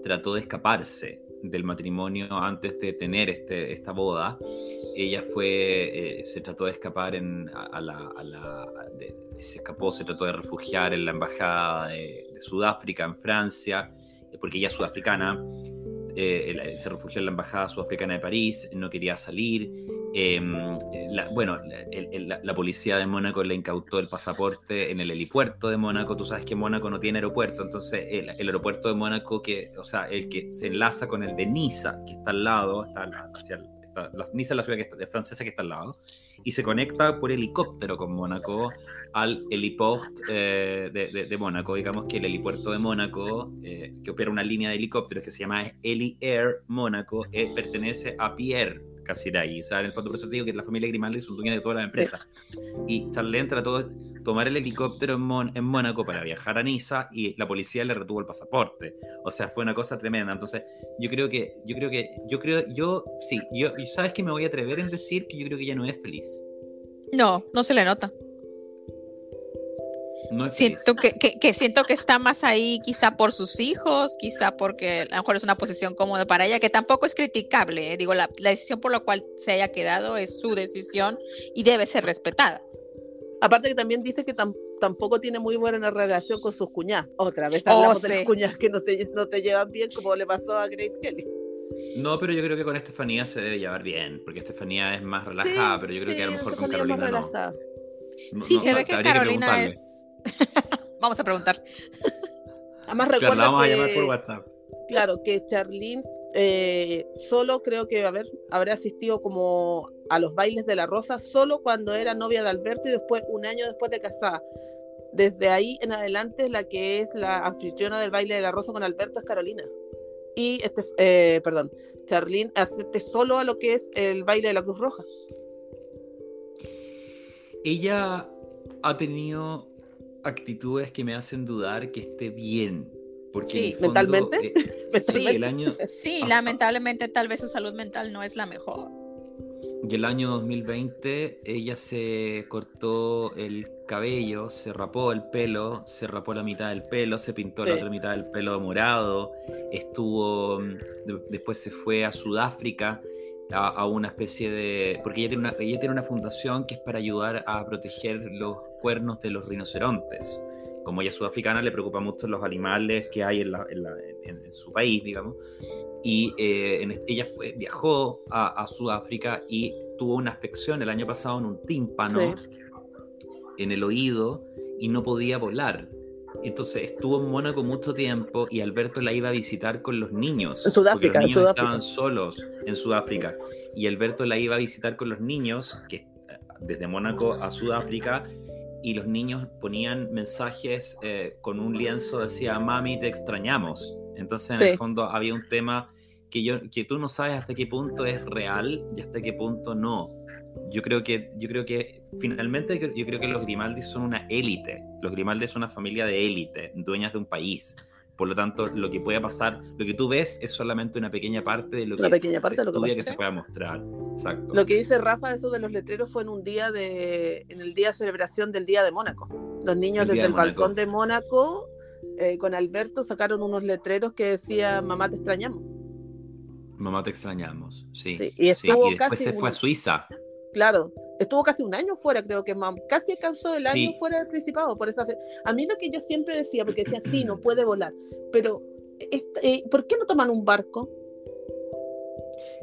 trató de escaparse del matrimonio antes de tener este, esta boda, ella fue, eh, se trató de escapar en, a, la, se escapó, se trató de refugiar en la embajada de, Sudáfrica en Francia, eh, porque ella es sudafricana, eh, se refugió en la embajada sudafricana de París, no quería salir. Em, bueno, la, policía de Mónaco le incautó el pasaporte en el helipuerto de Mónaco. Tú sabes que Mónaco no tiene aeropuerto, entonces el, aeropuerto de Mónaco, que, o sea, el que se enlaza con el de Niza, que está al lado, está hacia la, Niza es la ciudad que está, francesa que está al lado, y se conecta por helicóptero con Mónaco al heliport eh, de, Mónaco, digamos que el helipuerto de Mónaco, eh, que opera una línea de helicópteros que se llama Eli Air Mónaco, eh, pertenece a Pierre Casiray. O sea, en el fondo por eso te digo que la familia Grimaldi son dueños de toda la empresa. Y Charlene trató de tomar el helicóptero en, en, Mónaco para viajar a Niza y la policía le retuvo el pasaporte. O sea, fue una cosa tremenda. Entonces, yo creo que, yo creo que, yo creo, yo, sí, yo, ¿sabes que me voy a atrever en decir que yo creo que ella no es feliz? No, no se le nota. Siento que, que, siento que está más ahí quizá por sus hijos, quizá porque a lo mejor es una posición cómoda para ella, que tampoco es criticable. ¿eh? Digo, la, decisión por la cual se haya quedado es su decisión y debe ser respetada. Aparte que también dice que tampoco tiene muy buena relación con sus cuñadas. Otra vez hablamos de las cuñadas que no se, no se llevan bien, como le pasó a Grace Kelly. No, pero yo creo que con Estefanía se debe llevar bien, porque Estefanía es más relajada, pero yo creo que a lo mejor con Carolina no. Sí, se ve que Carolina es. <laughs> vamos a preguntar. <laughs> Además, recuerda vamos a llamar por WhatsApp. Claro, que Charlene eh, solo creo que haber, habrá asistido como a los bailes de la Rosa solo cuando era novia de Alberto y después, un año después de casada. Desde ahí en adelante, la que es la anfitriona del baile de la Rosa con Alberto es Carolina y este, eh, perdón, Charlene asiste solo a lo que es el baile de la Cruz Roja. Ella ha tenido actitudes que me hacen dudar que esté bien. Porque sí, mentalmente. Eh, <laughs> sí, el año, sí lamentablemente tal vez su salud mental no es la mejor. Y el año 2020 ella se cortó el cabello, se rapó el pelo, se rapó la mitad del pelo, se pintó la otra mitad del pelo morado, estuvo, mm, después se fue a Sudáfrica a, una especie de... porque ella tiene, una, ella tiene una fundación que es para ayudar a proteger los cuernos de los rinocerontes. Como ella es sudafricana, le preocupa mucho los animales que hay en, en, su país, digamos. Y eh, ella fue, viajó a, Sudáfrica y tuvo una afección el año pasado en un tímpano en el oído y no podía volar. Entonces estuvo en Mónaco mucho tiempo y Alberto la iba a visitar con los niños. En Sudáfrica, los niños estaban solos en Sudáfrica. Y Alberto la iba a visitar con los niños, que desde Mónaco a Sudáfrica, y los niños ponían mensajes eh, con un lienzo, decía, mami, te extrañamos. Entonces en el fondo había un tema que, yo, que tú no sabes hasta qué punto es real y hasta qué punto no yo creo que, yo creo que finalmente yo creo que los Grimaldi son una élite. Los Grimaldi son una familia de élite, dueñas de un país. Por lo tanto, lo que pueda pasar, lo que tú ves es solamente una pequeña parte de lo que, pequeña parte se, de lo que, se pueda mostrar. Exacto. Lo que dice Rafa, eso de los letreros fue en un día de, en el día de celebración del Día de Mónaco. Los niños desde el balcón de Mónaco eh, con Alberto sacaron unos letreros que decían mamá te extrañamos. Mamá te extrañamos, sí. Y, después se fue a Suiza claro, estuvo casi un año fuera, creo que casi alcanzó el año fuera del Principado. Por esa, a mí lo que yo siempre decía, porque decía, sí, no puede volar, pero eh, ¿por qué no toman un barco?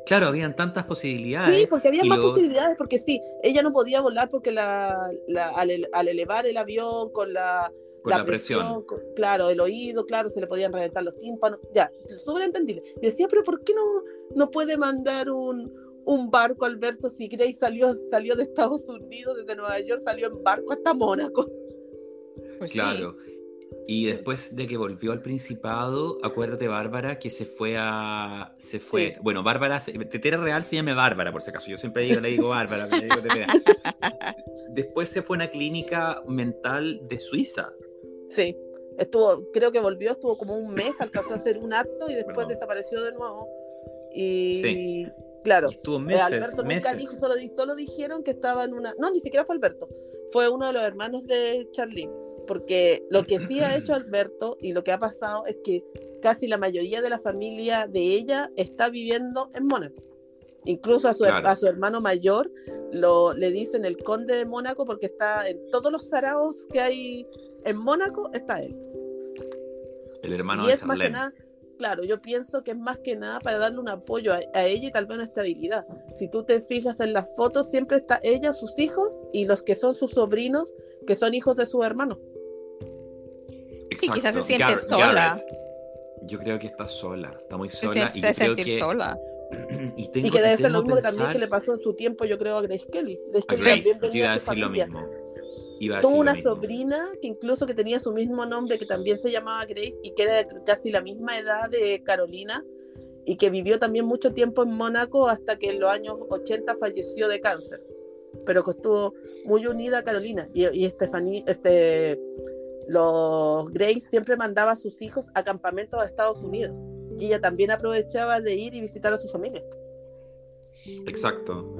Claro, habían tantas posibilidades. Sí, porque había más posibilidades, porque sí, ella no podía volar porque la, al, elevar el avión con la, la, presión, claro, el oído, claro, se le podían reventar los tímpanos, ya, súper entendible. Y decía, pero ¿por qué no, no puede mandar un, un barco, Alberto, si salió, salió de Estados Unidos, desde Nueva York, salió en barco hasta Mónaco. Pues claro. Y después de que volvió al Principado, acuérdate, Bárbara, que se fue a. Se fue. Bueno, Bárbara, Tetera Real se llama Bárbara, por si acaso. Yo siempre digo, le digo Bárbara. <laughs> después se fue a una clínica mental de Suiza. Sí. Estuvo, creo que volvió, estuvo como un mes, alcanzó a hacer un acto y después desapareció de nuevo. Y sí. Claro. estuvo eh, meses, Alberto nunca dijo, solo, solo, dijeron que estaba en una. No, ni siquiera fue Alberto. Fue uno de los hermanos de Charlene. Porque lo que sí ha hecho Alberto y lo que ha pasado es que casi la mayoría de la familia de ella está viviendo en Mónaco. Incluso a su, a su hermano mayor lo, le dicen el conde de Mónaco porque está en todos los saraos que hay en Mónaco, está él. El hermano de Charlene claro, yo pienso que es más que nada para darle un apoyo a, ella y tal vez una estabilidad. Si tú te fijas en las fotos, siempre está ella, sus hijos y los que son sus sobrinos, que son hijos de sus hermanos. Sí, quizás se siente sola. Yo creo que está sola, está muy sola. Se, y se sentir sola. <clears throat> y, que debe ser lo mismo que también que le pasó en su tiempo, yo creo, a Grace Kelly. Grace Kelly también iba a decir lo mismo. Tuvo una sobrina que incluso que tenía su mismo nombre, que también se llamaba Grace y que era casi la misma edad de Carolina y que vivió también mucho tiempo en Mónaco hasta que en los años 80 falleció de cáncer. Pero que estuvo muy unida a Carolina y, y Stephanie, este, los Grace siempre mandaba a sus hijos a campamentos a Estados Unidos y ella también aprovechaba de ir y visitar a su familia. Exacto.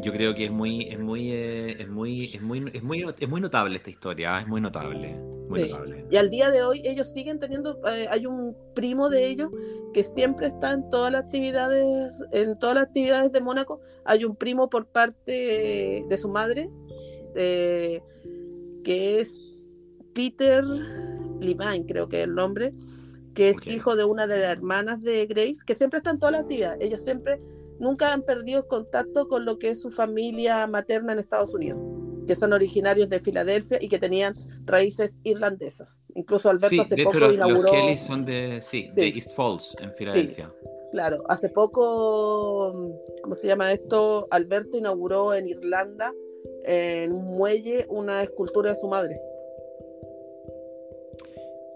Yo creo que es muy, es muy, eh, es muy, es muy, es muy, es muy notable esta historia, es muy notable. Muy notable. Y al día de hoy ellos siguen teniendo, eh, hay un primo de ellos que siempre está en todas las actividades, en todas las actividades de Mónaco. Hay un primo por parte de su madre, que es Peter Levine, creo que es el nombre, que es hijo de una de las hermanas de Grace, que siempre está en todas las actividades. Ellos siempre nunca han perdido contacto con lo que es su familia materna en Estados Unidos, que son originarios de Filadelfia y que tenían raíces irlandesas. Incluso Alberto hace poco inauguró. Los Kelly son de, sí, de East Falls, en Filadelfia. claro, hace poco, ¿cómo se llama esto? Alberto inauguró en Irlanda, en un muelle, una escultura de su madre.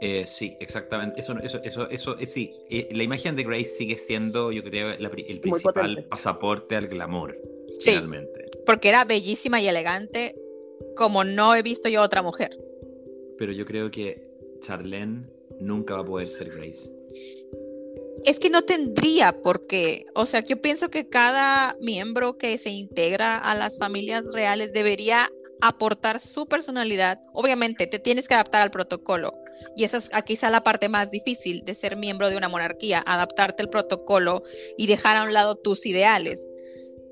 Eh, sí, exactamente. Eso, eso, eso, eso eh, sí. Eh, la imagen de Grace sigue siendo, yo creo, el principal pasaporte al glamour. Sí, porque era bellísima y elegante, como no he visto yo otra mujer. Pero yo creo que Charlene nunca va a poder ser Grace. Es que no tendría por qué. O sea, yo pienso que cada miembro que se integra a las familias reales debería aportar su personalidad. Obviamente, te tienes que adaptar al protocolo, y esa es quizá la parte más difícil de ser miembro de una monarquía, adaptarte al protocolo y dejar a un lado tus ideales.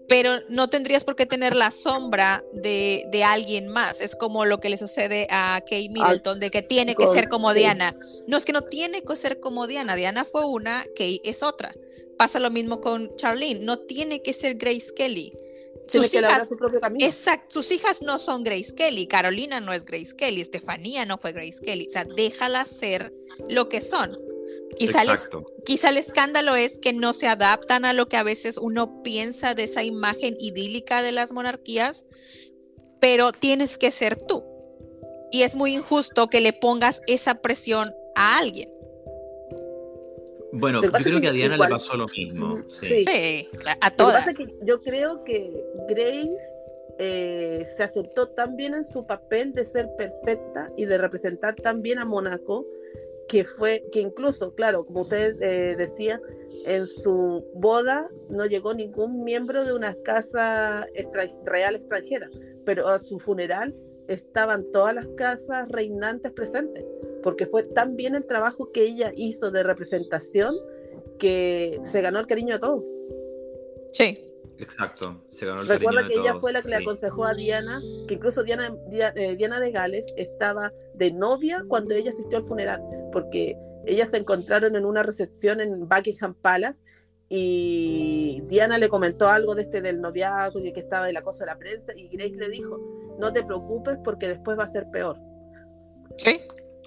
Pero no tendrías por qué tener la sombra de, alguien más. Es como lo que le sucede a Kate Middleton, de que tiene que ser como Diana. No es que no tiene que ser como Diana. Diana fue una, Kate es otra. Pasa lo mismo con Charlene. No tiene que ser Grace Kelly sus hijas, Exacto, sus hijas no son Grace Kelly, Carolina no es Grace Kelly, Estefanía no fue Grace Kelly, o sea, déjala ser lo que son. Quizá, quizá el escándalo es que no se adaptan a lo que a veces uno piensa de esa imagen idílica de las monarquías, pero tienes que ser tú. Y es muy injusto que le pongas esa presión a alguien. Bueno, yo creo que a Diana le pasó lo mismo. Sí, a todas. yo creo que Grace eh, se aceptó tan bien en su papel de ser perfecta y de representar tan bien a Mónaco que fue que incluso, claro, como ustedes eh, decían, en su boda no llegó ningún miembro de una casa real extranjera, pero a su funeral estaban todas las casas reinantes presentes porque fue tan bien el trabajo que ella hizo de representación que se ganó el cariño de todos. Sí. Exacto, se ganó el Recuerda que ella fue la que le aconsejó a Diana, que incluso Diana, eh, Diana de Gales estaba de novia cuando ella asistió al funeral, porque ellas se encontraron en una recepción en Buckingham Palace y Diana le comentó algo de este del noviazgo y de que estaba de la cosa de la prensa y Grace le dijo, no te preocupes porque después va a ser peor. Sí.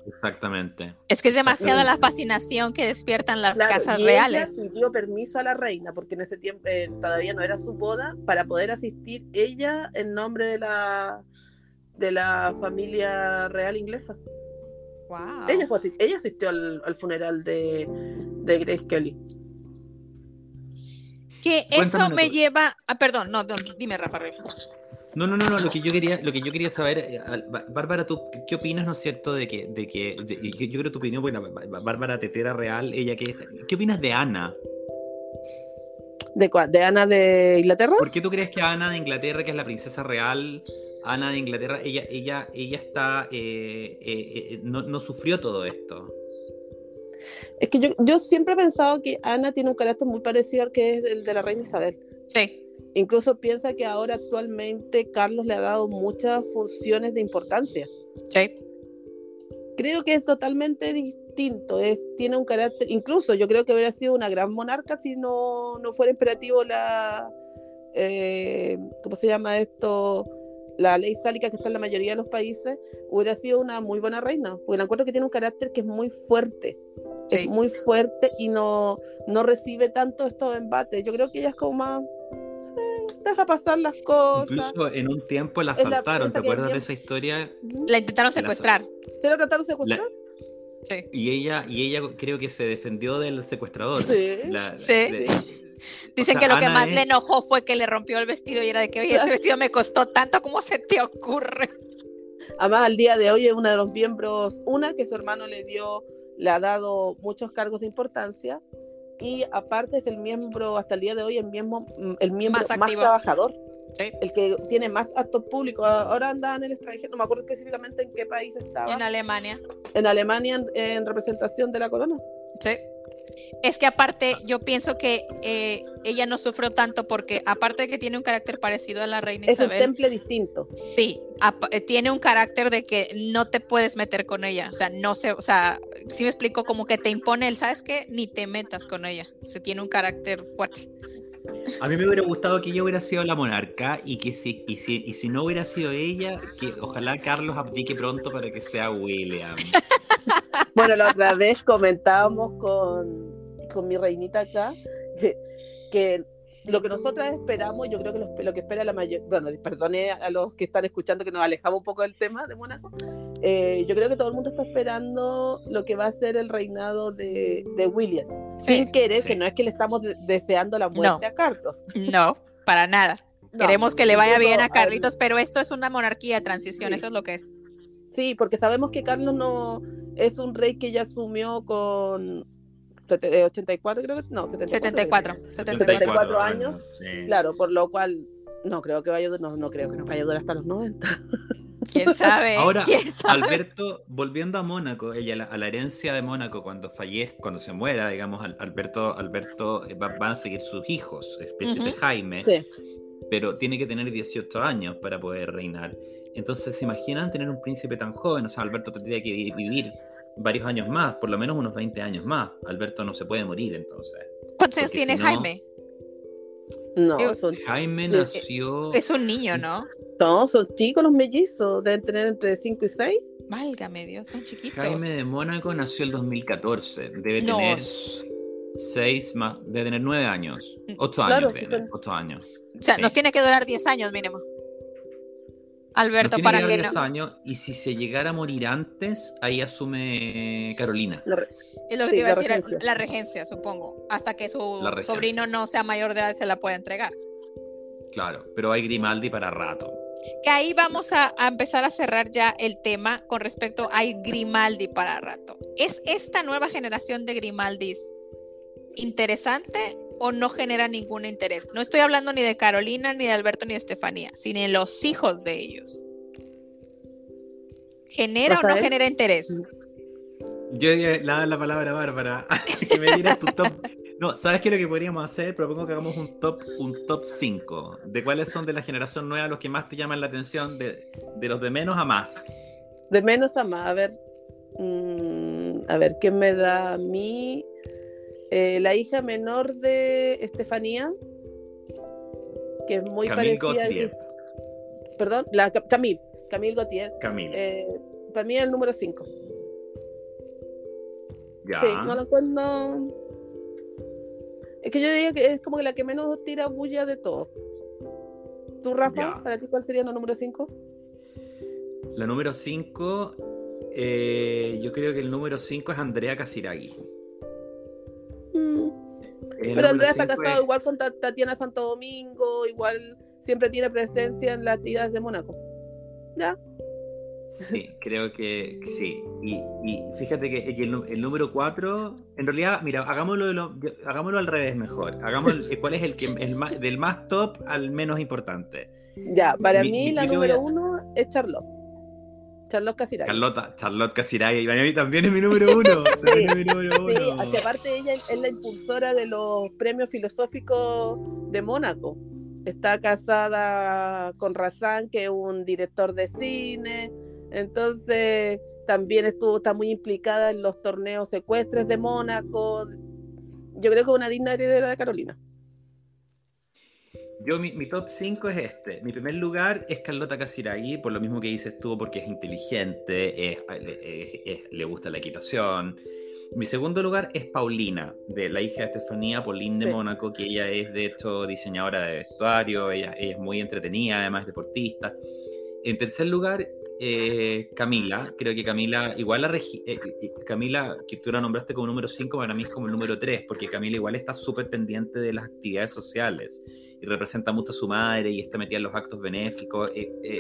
Exactamente. Es que es demasiada la fascinación que despiertan las casas reales. Ella pidió permiso a la reina, porque en ese tiempo eh, todavía no era su boda, para poder asistir ella en nombre de la de la familia real inglesa. Wow. Ella, fue, ella asistió al, funeral de, de, Grace Kelly. Que eso me lleva. Ah, perdón, no, dime, Rafa. No, no, no, no, lo que yo quería, lo que yo quería saber, eh, Bárbara, ¿tú qué opinas, no es cierto, de que, de que yo creo tu opinión, bueno, Bárbara Tetera Real, ella que ¿qué opinas de Ana? ¿De cuál? ¿De Ana de Inglaterra? ¿Por qué tú crees que Ana de Inglaterra, que es la princesa real, Ana de Inglaterra, ella, ella, ella está, eh, eh, no, no, sufrió todo esto? Es que yo, yo siempre he pensado que Ana tiene un carácter muy parecido al que es el de la reina Isabel. Sí. Incluso piensa que ahora actualmente Carlos le ha dado muchas funciones de importancia. Sí. Creo que es totalmente distinto, es, tiene un carácter, incluso yo creo que hubiera sido una gran monarca si no, no fuera imperativo la, eh, ¿cómo se llama esto? La ley sálica que está en la mayoría de los países, hubiera sido una muy buena reina, porque la encuentro que tiene un carácter que es muy fuerte, es muy fuerte y no, no recibe tanto estos embates. Yo creo que ella es como más deja pasar las cosas. Incluso en un tiempo la asaltaron, ¿te acuerdas de esa historia? La intentaron secuestrar. ¿Se la trataron de secuestrar? Sí. Y ella, y ella creo que se defendió del secuestrador. Sí. sí. Dicen que lo que más le enojó fue que le rompió el vestido y era de que, oye, este vestido me costó tanto, ¿cómo se te ocurre? Además, al día de hoy es uno de los miembros, una que su hermano le dio, le ha dado muchos cargos de importancia, y aparte es el miembro, hasta el día de hoy, el miembro, mm, el miembro más, trabajador. El que tiene más actos públicos. Ahora anda en el extranjero, no me acuerdo específicamente en qué país estaba. En Alemania. En Alemania, en representación de la corona. Sí. Es que aparte, yo pienso que eh, ella no sufrió tanto porque, aparte de que tiene un carácter parecido a la reina es Isabel. Es un temple distinto. Sí, eh, tiene un carácter de que no te puedes meter con ella. O sea, no sé, o sea, si me explico, como que te impone el, ¿sabes qué? Ni te metas con ella. O sea, tiene un carácter fuerte. A mí me hubiera gustado que ella hubiera sido la monarca y que si, y si, y si no hubiera sido ella, que ojalá Carlos abdique pronto para que sea William. <laughs> Bueno, la otra vez comentábamos con, con mi reinita acá que, lo que nosotras esperamos, yo creo que lo, que espera la mayoría, bueno, perdone a los que están escuchando que nos alejamos un poco del tema de Mónaco, eh, yo creo que todo el mundo está esperando lo que va a ser el reinado de, de William, sin querer, que no es que le estamos deseando la muerte a Carlos. No, para nada. <laughs> Queremos que le vaya bien a Carlitos, pero esto es una monarquía de transición, eso es lo que es. Sí, porque sabemos que Carlos no es un rey que ya asumió con 84, creo que no, 74. 74, años. Claro, por lo cual no creo que vaya no, no creo que nos vaya a durar hasta los 90. ¿Quién sabe? <laughs> Ahora, Alberto, volviendo a Mónaco, ella a la herencia de Mónaco cuando fallezca, cuando se muera, digamos, Alberto, Alberto eh, van a seguir sus hijos, el príncipe Jaime, pero tiene que tener 18 años para poder reinar. Entonces, ¿se imaginan tener un príncipe tan joven? O sea, Alberto tendría que vivir varios años más, por lo menos unos 20 años más. Alberto no se puede morir entonces. ¿Cuántos años tiene Jaime? No, Jaime nació. Es un niño, ¿no? No, son chicos los mellizos, deben tener entre 5 y 6. Válgame Dios, son chiquitos. Jaime de Mónaco nació el 2014, debe tener 6 más, debe tener 9 años, 8 años, 8 años. O sea, nos tiene que durar 10 años mínimo. Alberto, para que no. años, y si se llegara a morir antes, ahí asume Carolina. es lo que te iba a decir, la regencia, supongo. Hasta que su sobrino no sea mayor de edad, se la pueda entregar. Claro, pero hay Grimaldi para rato. Que ahí vamos a, a, empezar a cerrar ya el tema con respecto a Grimaldi para rato. ¿Es esta nueva generación de Grimaldis interesante o no genera ningún interés. No estoy hablando ni de Carolina, ni de Alberto, ni de Estefanía, sino de los hijos de ellos. ¿Genera o no genera interés? Yo le la, la palabra a Bárbara <laughs> que me diera tu top. No, ¿sabes qué es lo que podríamos hacer? Propongo que hagamos un top, un top 5 de cuáles son de la generación nueva los que más te llaman la atención, de, los de menos a más. De menos a más, a ver. Mm, a ver, ¿qué me da a mí? Eh, la hija menor de Estefanía, que es muy parecida. Perdón, la Camille, Camille Gautier. Camille. Eh, para mí es el número 5. Ya. Sí, no lo encuentro. Es que yo diría que es como la que menos tira bulla de todo. ¿Tú, Rafa, para ti cuál sería la número 5? La número 5, eh, yo creo que el número 5 es Andrea Casiraghi. Pero Andrea está casado igual con Tatiana Santo Domingo, igual siempre tiene presencia en las actividades de Mónaco. ¿Ya? Sí, creo que sí. Y, fíjate que el, número 4, en realidad, mira, hagámoslo, hagámoslo al revés mejor. Hagamos cuál es el que el más, del más top al menos importante. Ya, para mí la número 1 es Charlotte. Charlotte Casiray. Charlotte, Charlotte Casiray. mí también es mi número uno. <laughs> sí, mi número uno. Sí, aparte ella es la impulsora de los premios filosóficos de Mónaco. Está casada con Razán, que es un director de cine. Entonces, también estuvo, está muy implicada en los torneos secuestres de Mónaco. Yo creo que es una digna heredera de Carolina. Yo, mi, top 5 es este. Mi primer lugar es Carlota Casiraghi, por lo mismo que dices tú, porque es inteligente, le gusta la equitación. Mi segundo lugar es Paulina, de la hija de Estefanía, Pauline de Mónaco, que ella es de hecho diseñadora de vestuario, ella, ella es muy entretenida, además deportista. En tercer lugar, eh, Camila. Creo que Camila, igual la eh, Camila, que tú la nombraste como número 5, para mí es como el número 3, porque Camila igual está súper pendiente de las actividades sociales y representa mucho a su madre y está metida en los actos benéficos. Eh,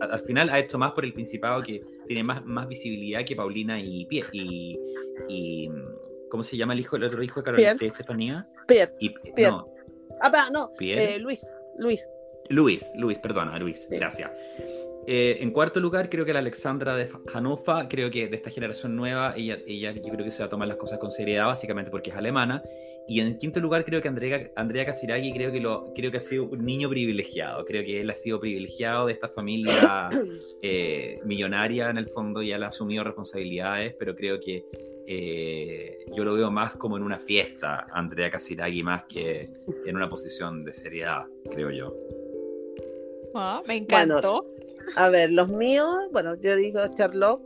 al final ha hecho más por el Principado que tiene más, más visibilidad que Paulina y, y, y ¿cómo se llama el hijo, el otro hijo de Carolina de Estefanía? Pierre. No. Ah, no. Luis. Luis. Luis, Luis, perdona, Luis, gracias. Eh, en cuarto lugar, creo que la Alexandra de Hannover, creo que de esta generación nueva, ella, ella yo creo que se va a tomar las cosas con seriedad, básicamente porque es alemana. Y en quinto lugar, creo que Andrea, Andrea Casiraghi creo que, lo, creo que ha sido un niño privilegiado. Creo que él ha sido privilegiado de esta familia <coughs> eh, millonaria, en el fondo, y él ha asumido responsabilidades, pero creo que eh, yo lo veo más como en una fiesta, Andrea Casiraghi, más que en una posición de seriedad, creo yo. Ah, me encantó. A ver, los míos, bueno, yo digo Charlotte,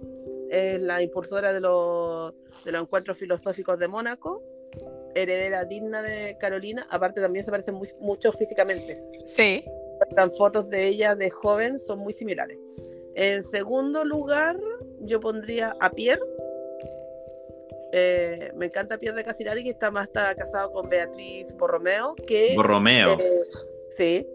es la impulsora de los, de los encuentros filosóficos de Mónaco, heredera digna de Carolina, aparte también se parecen mucho físicamente. Sí. Están fotos de ella de joven, son muy similares. En segundo lugar, yo pondría a Pierre. Eh, me encanta Pierre de Casirati, que está más está casado con Beatriz Borromeo. Que, Borromeo. Eh, sí,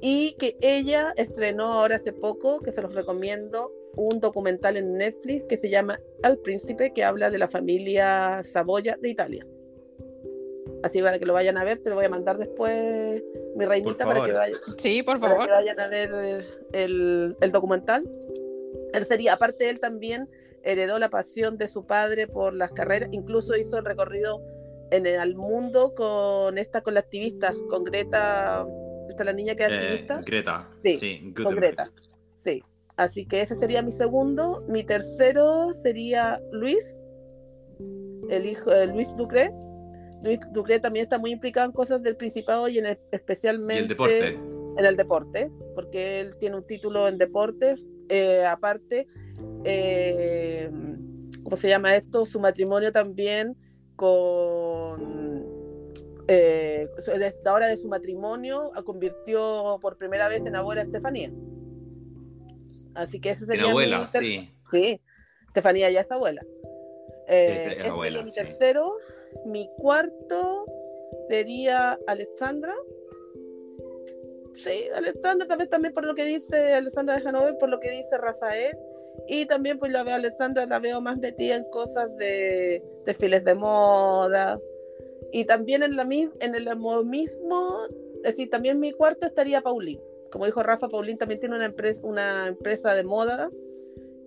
y que ella estrenó ahora hace poco, que se los recomiendo, un documental en Netflix que se llama Al Príncipe, que habla de la familia Saboya de Italia. Así para que lo vayan a ver, te lo voy a mandar después, mi reinita, para que vayan, sí, por favor. vayan a ver el, el documental. Él sería, aparte él también heredó la pasión de su padre por las carreras, incluso hizo el recorrido en el, al mundo con esta, con la activista, con Greta está la niña que es eh, activista. Greta. Sí, con Greta. Sí. Así que ese sería mi segundo. Mi tercero sería Luis, el hijo de Luis Ducre. Luis Ducre también está muy implicado en cosas del Principado y en especialmente el deporte. en el deporte, porque él tiene un título en deporte. Eh, aparte, eh, ¿cómo se llama esto? Su matrimonio también con eh, desde la hora de su matrimonio convirtió por primera vez en abuela a Estefanía. Así que ese sería abuela, mi sí. Sí, Estefanía ya es abuela. Eh, es abuela mi tercero. Mi cuarto sería Alexandra. Sí, Alexandra, también, también por lo que dice Alexandra de Hanover, por lo que dice Rafael. Y también pues la veo Alexandra, la veo más metida en cosas de desfiles de moda, y también en, la, en el mismo, es decir, también mi cuarto estaría Paulín. Como dijo Rafa, Paulín también tiene una empresa, una empresa de moda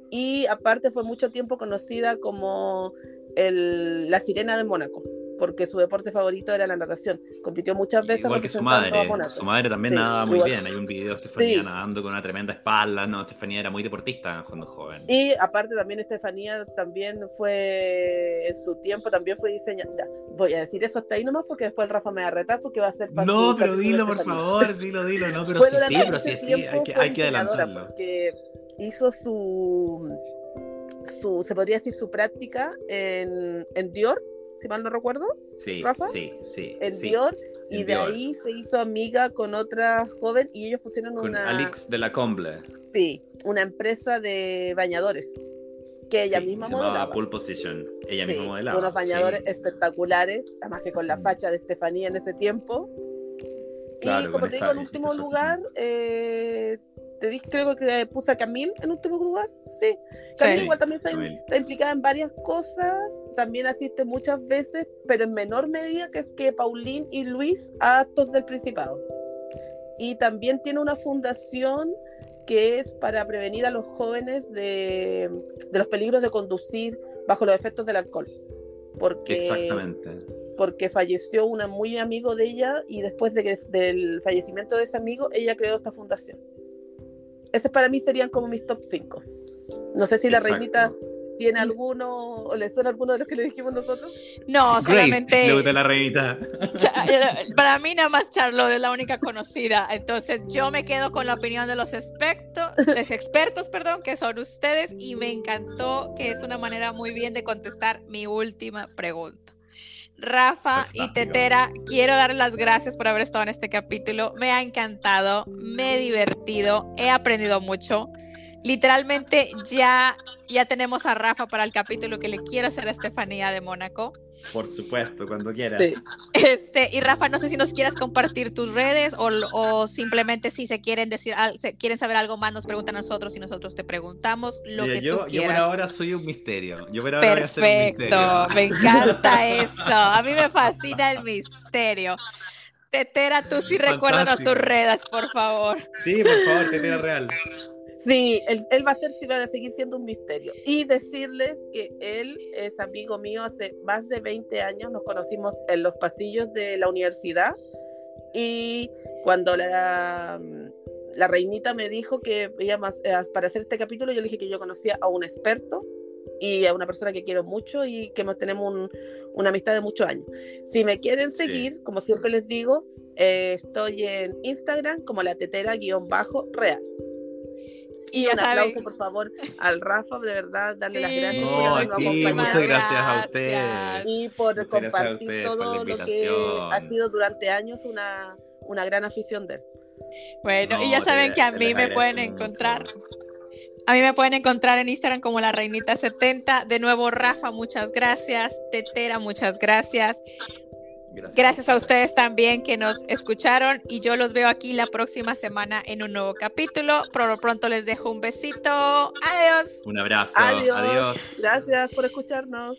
y aparte fue mucho tiempo conocida como el, la sirena de Mónaco porque su deporte favorito era la natación. Compitió muchas veces. Igual que su madre. Su madre también nadaba muy bien. Hay un video de Estefanía nadando con una tremenda espalda. No, Estefanía era muy deportista cuando joven. Y aparte también Estefanía también fue, en su tiempo también fue diseñadora. Voy a decir eso hasta ahí nomás porque después Rafa me va a retar porque va a ser No, pero dilo por favor, dilo, dilo. No, pero sí, sí, pero sí, sí, hay que, hay que adelantarlo. Porque hizo su, su, se podría decir, su práctica en, en Dior si mal no recuerdo. Sí, Rafa, sí, sí. En Dior. Y de ahí se hizo amiga con otra joven y ellos pusieron con una. Alex de la Comble. Sí, una empresa de bañadores que ella misma modelaba. Pole Position. Ella misma modelaba. Unos bañadores espectaculares, además que con la mm. facha de Estefanía en ese tiempo. y como te digo, en último lugar, eh, te dije, creo que puse a Camille en último lugar. Sí. Camille igual también está, implicada en varias cosas. También asiste muchas veces, pero en menor medida que es que Paulín y Luis a actos del Principado. Y también tiene una fundación que es para prevenir a los jóvenes de, de los peligros de conducir bajo los efectos del alcohol. Porque, Exactamente. Porque falleció un muy amigo de ella y después de que, del fallecimiento de ese amigo, ella creó esta fundación. Ese para mí serían como mis top 5. No sé si la reinita ¿Tiene alguno o le suena alguno de los que le dijimos nosotros? No, solamente. Grace, la revista. Eh, para mí, nada más Charlotte es la única conocida. Entonces, yo me quedo con la opinión de los expertos, expertos, perdón, que son ustedes, y me encantó que es una manera muy bien de contestar mi última pregunta. Rafa y Tetera, quiero dar las gracias por haber estado en este capítulo. Me ha encantado, me he divertido, he aprendido mucho literalmente ya, ya tenemos a Rafa para el capítulo que le quiero hacer a Estefanía de Mónaco. Por supuesto, cuando quieras. Este, y Rafa, no sé si nos quieras compartir tus redes o, o simplemente si se quieren decir, se quieren saber algo más, nos preguntan a nosotros y nosotros te preguntamos lo que yo, tú quieras. Yo por ahora soy un misterio. Yo por ahora Perfecto, me encanta <laughs> eso. A mí me fascina el misterio. Tetera, tú sí recuérdanos tus redes, por favor. Sí, por favor, Tetera Real. Sí, él, va a ser, sí va a seguir siendo un misterio. Y decirles que él es amigo mío hace más de 20 años, nos conocimos en los pasillos de la universidad y cuando la, la reinita me dijo que ella más, eh, para hacer este capítulo, yo le dije que yo conocía a un experto y a una persona que quiero mucho y que tenemos una amistad de muchos años. Si me quieren seguir, como siempre les digo, eh, estoy en Instagram como la tetera-real. Y un aplauso, por favor, al Rafa, de verdad, darle las gracias por Muchas gracias a usted. Y por compartir todo lo que ha sido durante años una, una gran afición de él. Bueno, y ya saben que a mí me pueden encontrar. A mí me pueden encontrar en Instagram como la reinita70. De nuevo, Rafa, muchas gracias. Tetera, muchas gracias. Gracias. a ustedes también que nos escucharon y yo los veo aquí la próxima semana en un nuevo capítulo. Por lo pronto les dejo un besito. Adiós. Un abrazo. Adiós. Gracias por escucharnos.